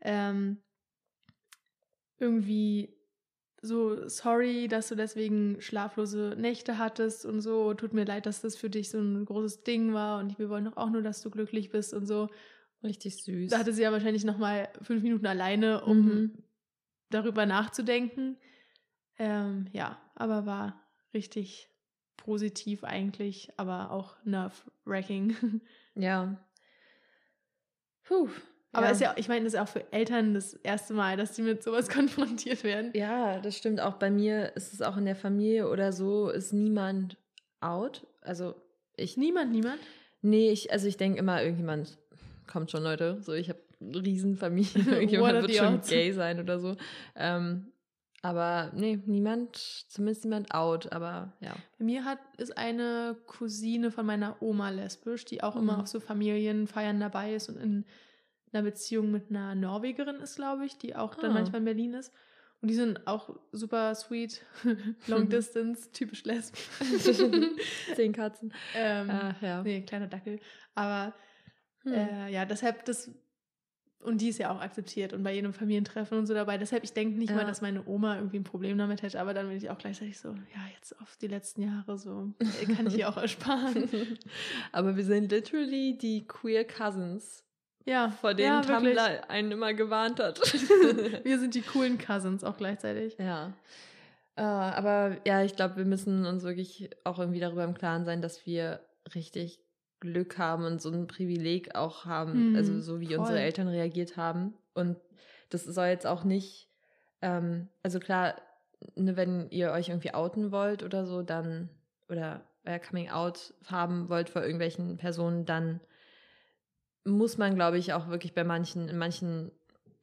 ähm, irgendwie so, sorry, dass du deswegen schlaflose Nächte hattest und so. Tut mir leid, dass das für dich so ein großes Ding war und wir wollen doch auch nur, dass du glücklich bist und so. Richtig süß. Da hatte sie ja wahrscheinlich noch mal fünf Minuten alleine, um mhm. darüber nachzudenken. Ähm, ja, aber war richtig positiv eigentlich, aber auch nerve-wracking. Ja. Puh, aber ja. ist ja, ich meine, das ist auch für Eltern das erste Mal, dass sie mit sowas konfrontiert werden. Ja, das stimmt. Auch bei mir ist es auch in der Familie oder so, ist niemand out. Also ich. Niemand, niemand? Nee, ich, also ich denke immer, irgendjemand kommt schon, Leute. So, ich habe eine Riesenfamilie, irgendjemand wird schon gay sein oder so. Ähm, Aber nee, niemand, zumindest niemand out, aber ja. Bei mir hat ist eine Cousine von meiner Oma lesbisch, die auch immer Mhm. auf so Familienfeiern dabei ist und in einer Beziehung mit einer Norwegerin ist, glaube ich, die auch dann Ah. manchmal in Berlin ist. Und die sind auch super sweet, long distance, typisch lesb. Zehn Katzen. ähm, Ah, ja. Nee, kleiner Dackel. Aber Hm. äh, ja, deshalb das. Und die ist ja auch akzeptiert und bei jedem Familientreffen und so dabei. Deshalb, ich denke nicht Ja. mal, dass meine Oma irgendwie ein Problem damit hätte, aber dann bin ich auch gleichzeitig so, ja, jetzt auf die letzten Jahre so, äh, kann ich ihr auch ersparen. aber wir sind literally die Queer Cousins, Ja, vor denen ja. Tumblr einen immer gewarnt hat. Wir sind die coolen Cousins auch gleichzeitig. Ja. Äh, aber ja, ich glaube, wir müssen uns wirklich auch irgendwie darüber im Klaren sein, dass wir richtig Glück haben und so ein Privileg auch haben, Mhm, also so wie voll. unsere Eltern reagiert haben. Und das soll jetzt auch nicht, ähm, also klar, ne, wenn ihr euch irgendwie outen wollt oder so, dann, oder euer Coming Out haben wollt vor irgendwelchen Personen, dann muss man, glaube ich, auch wirklich bei manchen, in manchen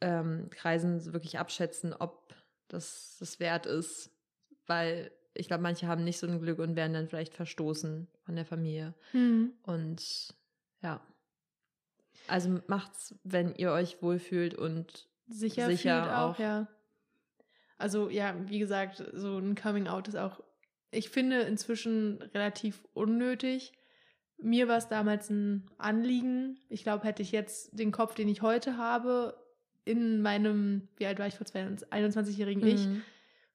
ähm, Kreisen wirklich abschätzen, ob das das wert ist, weil ich glaube, manche haben nicht so ein Glück und werden dann vielleicht verstoßen von der Familie. Hm. Und ja. Also macht's, wenn ihr euch wohlfühlt und Sicher, Sicher auch, auch. ja. Also ja, wie gesagt, so ein Coming Out ist auch, ich finde inzwischen relativ unnötig. Mir war es damals ein Anliegen. Ich glaube, hätte ich jetzt den Kopf, den ich heute habe, in meinem, wie alt war ich vor zwei, 21-jährigen Ich, Mhm.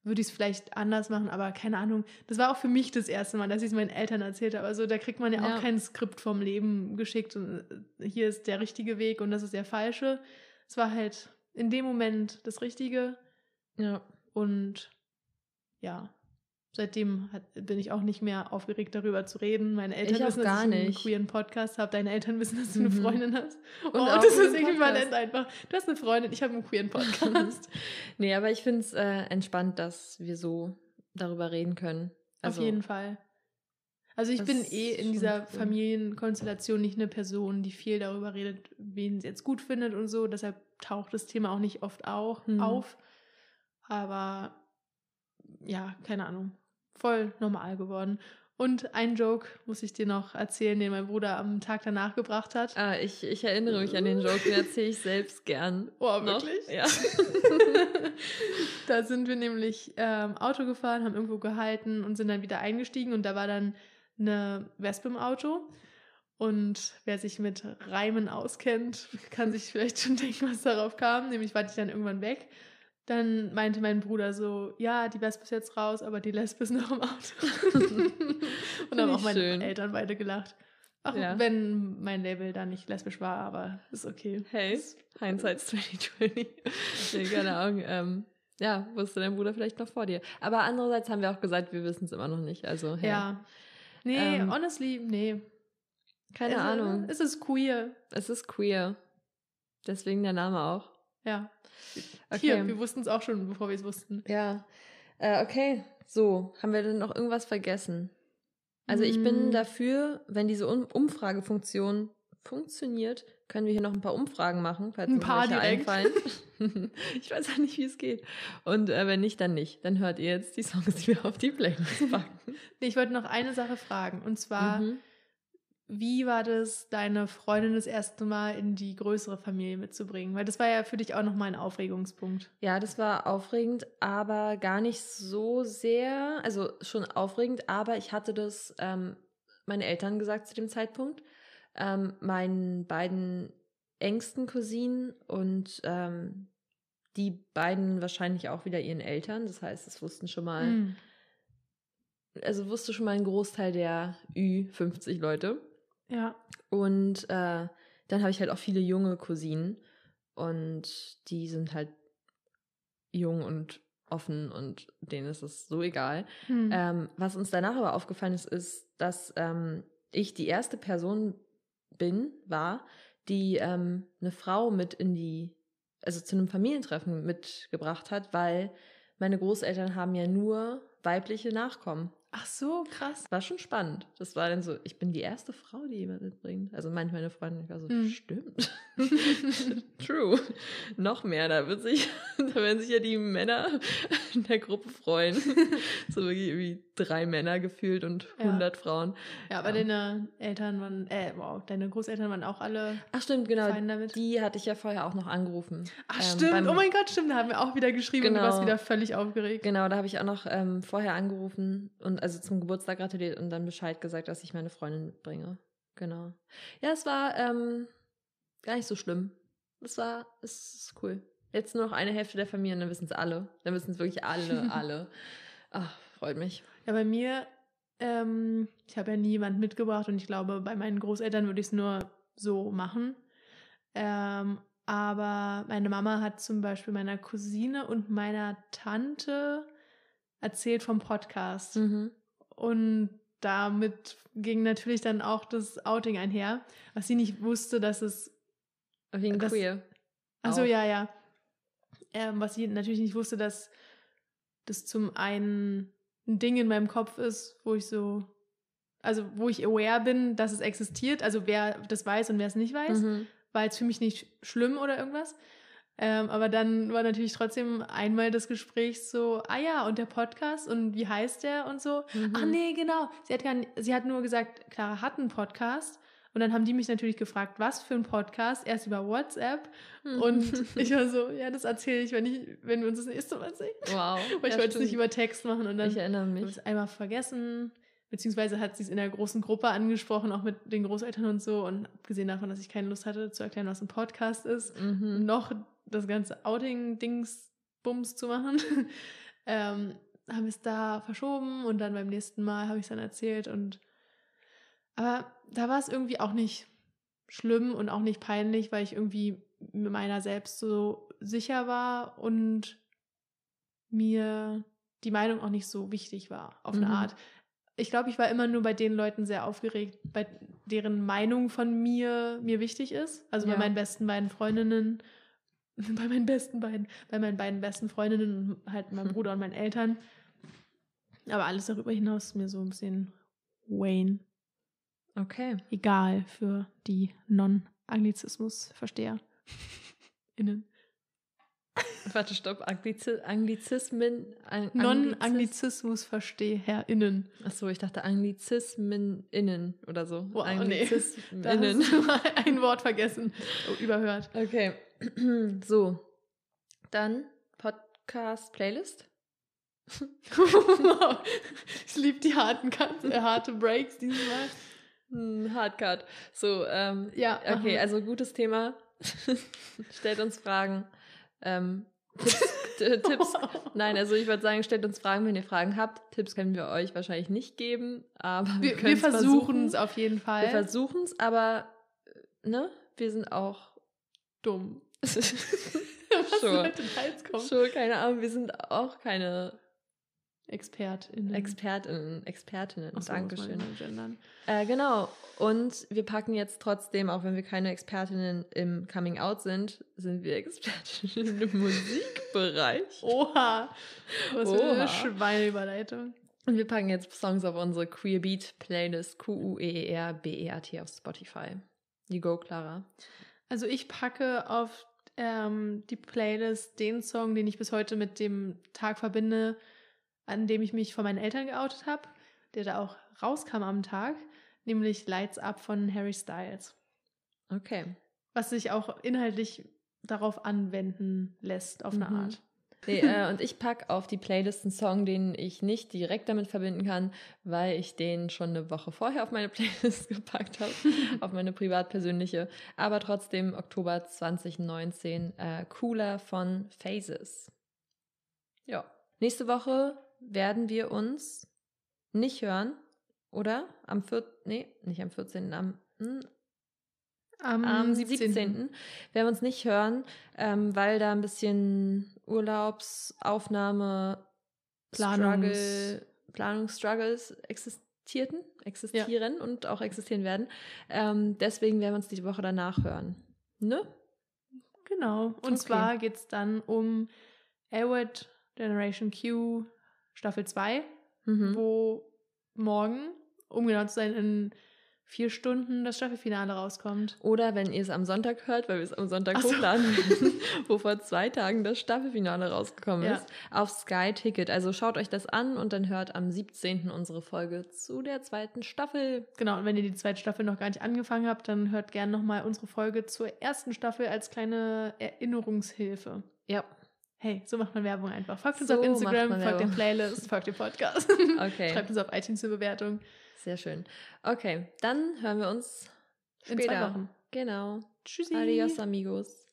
würde ich es vielleicht anders machen, aber keine Ahnung. Das war auch für mich das erste Mal, dass ich es meinen Eltern erzählt habe. Also da kriegt man ja, Ja. auch kein Skript vom Leben geschickt und äh, hier ist der richtige Weg und das ist der falsche. Es war halt in dem Moment das Richtige ja. und ja, seitdem hat, bin ich auch nicht mehr aufgeregt darüber zu reden. Meine Eltern Ich wissen, dass ich einen nicht. queeren Podcast habe. Deine Eltern wissen, dass du eine Mhm. Freundin hast. Und oh, das ist äquivalent einfach. Du hast eine Freundin, ich habe einen queeren Podcast. Nee, aber ich finde es äh, entspannt, dass wir so darüber reden können. Also, Auf jeden Fall. Also ich bin eh in dieser cool. Familienkonstellation nicht eine Person, die viel darüber redet, wen sie jetzt gut findet und so. Deshalb taucht das Thema auch nicht oft auch Hm. auf. Aber ja, keine Ahnung. Voll normal geworden. Und ein Joke muss ich dir noch erzählen, den mein Bruder am Tag danach gebracht hat. Ah, ich, ich erinnere mich an den Joke, den erzähle ich selbst gern. Oh, noch. wirklich? Ja. da sind wir nämlich ähm, Auto gefahren, haben irgendwo gehalten und sind dann wieder eingestiegen und da war dann eine Wespe im Auto. Und wer sich mit Reimen auskennt, kann sich vielleicht schon denken, was darauf kam. Nämlich war die dann irgendwann weg. Dann meinte mein Bruder so, ja, die Wespe ist jetzt raus, aber die Lesbe ist noch im Auto. und haben ich auch meine schön. Eltern beide gelacht. Auch Ja. wenn mein Label da nicht lesbisch war, aber ist okay. Hey, Hindsight's 2020. nee, keine Ahnung. Ähm, ja, wusste dein Bruder vielleicht noch vor dir. Aber andererseits haben wir auch gesagt, wir wissen es immer noch nicht. Also, hey, Ja. Nee, Ähm, honestly, nee. keine es, Ahnung. Es ist queer. Es ist queer. Deswegen der Name auch. Ja. Okay. Hier, wir wussten es auch schon, bevor wir es wussten. Ja. Äh, okay, so. Haben wir denn noch irgendwas vergessen? Also ich bin Mm. dafür, wenn diese um Umfragefunktion funktioniert, können wir hier noch ein paar Umfragen machen, falls Ein paar direkt. einfallen. ich weiß auch nicht, wie es geht. Und äh, wenn nicht, dann nicht. Dann hört ihr jetzt die Songs, die wir auf die Playlist packen. Nee, ich wollte noch eine Sache fragen. Und zwar, Mhm. Wie war das, deine Freundin das erste Mal in die größere Familie mitzubringen? Weil das war ja für dich auch nochmal ein Aufregungspunkt. Ja, das war aufregend, aber gar nicht so sehr. Also schon aufregend, aber ich hatte das ähm, meinen Eltern gesagt zu dem Zeitpunkt, ähm, meinen beiden engsten Cousinen und ähm, die beiden wahrscheinlich auch wieder ihren Eltern. Das heißt, es wussten schon mal, Mm. also wusste schon mal ein Großteil der Ü50 Leute. Ja. Und äh, dann habe ich halt auch viele junge Cousinen und die sind halt jung und offen und denen ist es so egal. Hm. Ähm, was uns danach aber aufgefallen ist, ist, dass ähm, ich die erste Person bin, war, die ähm, eine Frau mit in die, also zu einem Familientreffen mitgebracht hat, weil meine Großeltern haben ja nur weibliche Nachkommen. Ach so, krass. War schon spannend. Das war dann so, ich bin die erste Frau, die jemand mitbringt. Also manchmal meine Freundin, ich war so, Mhm. stimmt. True. Noch mehr, da wird sich, da werden sich ja die Männer in der Gruppe freuen. so wirklich irgendwie drei Männer gefühlt und Ja. 100 Frauen. Ja, aber Ja. deine Eltern waren, äh, wow, deine Großeltern waren auch alle Ach stimmt, genau. Die hatte ich ja vorher auch noch angerufen. Ach Ähm, stimmt, beim- oh mein Gott, stimmt, da haben wir auch wieder geschrieben und du warst Genau. wieder völlig aufgeregt. Genau, da habe ich auch noch ähm, vorher angerufen und also zum Geburtstag gratuliert und dann Bescheid gesagt, dass ich meine Freundin mitbringe. Genau. Ja, es war ähm, gar nicht so schlimm. Es war, es ist cool. Jetzt nur noch eine Hälfte der Familie und dann wissen es alle. Dann wissen es wirklich alle, alle. Ach, freut mich. Ja, bei mir, ähm, ich habe ja nie jemand mitgebracht und ich glaube, bei meinen Großeltern würde ich es nur so machen. Ähm, aber meine Mama hat zum Beispiel meiner Cousine und meiner Tante erzählt vom Podcast. Mhm. Und damit ging natürlich dann auch das Outing einher, was sie nicht wusste, dass es Wegen Das- queer. Achso, Auch. ja, ja. Ähm, was ich natürlich nicht wusste, dass das zum einen ein Ding in meinem Kopf ist, wo ich so, also wo ich aware bin, dass es existiert, also wer das weiß und wer es nicht weiß, Mhm. war jetzt für mich nicht schlimm oder irgendwas. Ähm, aber dann war natürlich trotzdem einmal das Gespräch so, ah ja, und der Podcast und wie heißt der und so. Mhm. Ach nee, genau. Sie hat, gar nicht, sie hat nur gesagt, Clara hat einen Podcast. Und dann haben die mich natürlich gefragt, was für ein Podcast, erst über WhatsApp. Mhm. Und ich war so, ja, das erzähle ich, wenn, ich, wenn wir uns das nächste Mal sehen. wow. Weil ich Ja, wollte es nicht über Text machen. Und dann Ich erinnere habe ich mich. es einmal vergessen. Beziehungsweise hat sie es in der großen Gruppe angesprochen, auch mit den Großeltern und so. Und abgesehen davon, dass ich keine Lust hatte, zu erklären, was ein Podcast ist, Mhm. noch das ganze Outing-Dings-Bums zu machen, ähm, haben wir es da verschoben und dann beim nächsten Mal habe ich es dann erzählt und aber da war es irgendwie auch nicht schlimm und auch nicht peinlich, weil ich irgendwie mit meiner selbst so sicher war und mir die Meinung auch nicht so wichtig war, auf eine Mhm. Art. Ich glaube, ich war immer nur bei den Leuten sehr aufgeregt, bei deren Meinung von mir mir wichtig ist. Also bei Ja. meinen besten beiden Freundinnen, bei meinen besten beiden, bei meinen beiden besten Freundinnen und halt meinem Bruder und meinen Eltern. Aber alles darüber hinaus ist mir so ein bisschen Wayne Okay. egal für die Non-Anglizismus-Versteher. Innen. Warte, stopp. Anglizi Anglizismen. An Anglizis- Non-Anglizismus-VersteherInnen. Achso, ich dachte Anglizismen innen oder so. Wow, nee. Anglizismen Da innen. hast du mal ein Wort vergessen. Oh, überhört. Okay. so. Dann Podcast-Playlist. ich liebe die harten Cuts, äh, harte Breaks dieses Mal. Hm, Hardcut. So, ähm, Ja, okay, aha. also gutes Thema. stellt uns Fragen. Ähm, Tipps, t- Tipps. Nein, also ich würde sagen, stellt uns Fragen, wenn ihr Fragen habt. Tipps können wir euch wahrscheinlich nicht geben, aber wir, Wir, wir versuchen es auf jeden Fall. Wir versuchen es, aber äh, ne, wir sind auch dumm. Was Sure. mit den Hals kommt. schon, keine Ahnung, wir sind auch keine ExpertInnen. Expertinnen, Expertinnen. So, Dankeschön. Äh, genau. Und wir packen jetzt trotzdem, auch wenn wir keine Expertinnen im Coming Out sind, sind wir Expertinnen im Musikbereich. Oha. Was für Oha. eine Schweineüberleitung. Und wir packen jetzt Songs auf unsere Queer Beat Playlist Q-U-E-E-R-B-E-A-T auf Spotify. You go, Clara. Also ich packe auf ähm, die Playlist den Song, den ich bis heute mit dem Tag verbinde, an dem ich mich von meinen Eltern geoutet habe, der da auch rauskam am Tag, nämlich Lights Up von Harry Styles. Okay. Was sich auch inhaltlich darauf anwenden lässt, auf eine Mhm. Art. Nee, äh, und ich pack auf die Playlist einen Song, den ich nicht direkt damit verbinden kann, weil ich den schon eine Woche vorher auf meine Playlist gepackt habe, auf meine privat-persönliche. Aber trotzdem Oktober 2019, äh, Cooler von Phases. Ja. Nächste Woche werden wir uns nicht hören, oder? Am 4. Nee, nicht am 14. Am, hm, Am, am 17. 17. werden wir uns nicht hören, ähm, weil da ein bisschen Urlaubsaufnahme Planungs- Struggle, Planungsstruggles existierten, existieren und auch existieren werden. Ähm, deswegen werden wir uns die Woche danach hören. Ne? Genau. Und Okay. zwar geht es dann um Elwood Generation Q Staffel 2, Mhm. wo morgen, um genau zu sein, in vier Stunden das Staffelfinale rauskommt. Oder wenn ihr es am Sonntag hört, weil wir es am Sonntag so. hochladen, wo vor zwei Tagen das Staffelfinale rausgekommen Ja. ist, auf Sky Ticket. Also schaut euch das an und dann hört am 17. unsere Folge zu der zweiten Staffel. Genau, und wenn ihr die zweite Staffel noch gar nicht angefangen habt, dann hört gerne nochmal unsere Folge zur ersten Staffel als kleine Erinnerungshilfe. Ja, Hey, so macht man Werbung einfach. Folgt uns So auf Instagram, folgt den Werbung. Playlist, folgt dem Podcast. okay. Schreibt uns auf iTunes eine Bewertung. Sehr schön. Okay, dann hören wir uns In später. zwei Wochen. Genau. Tschüssi. Adios, amigos.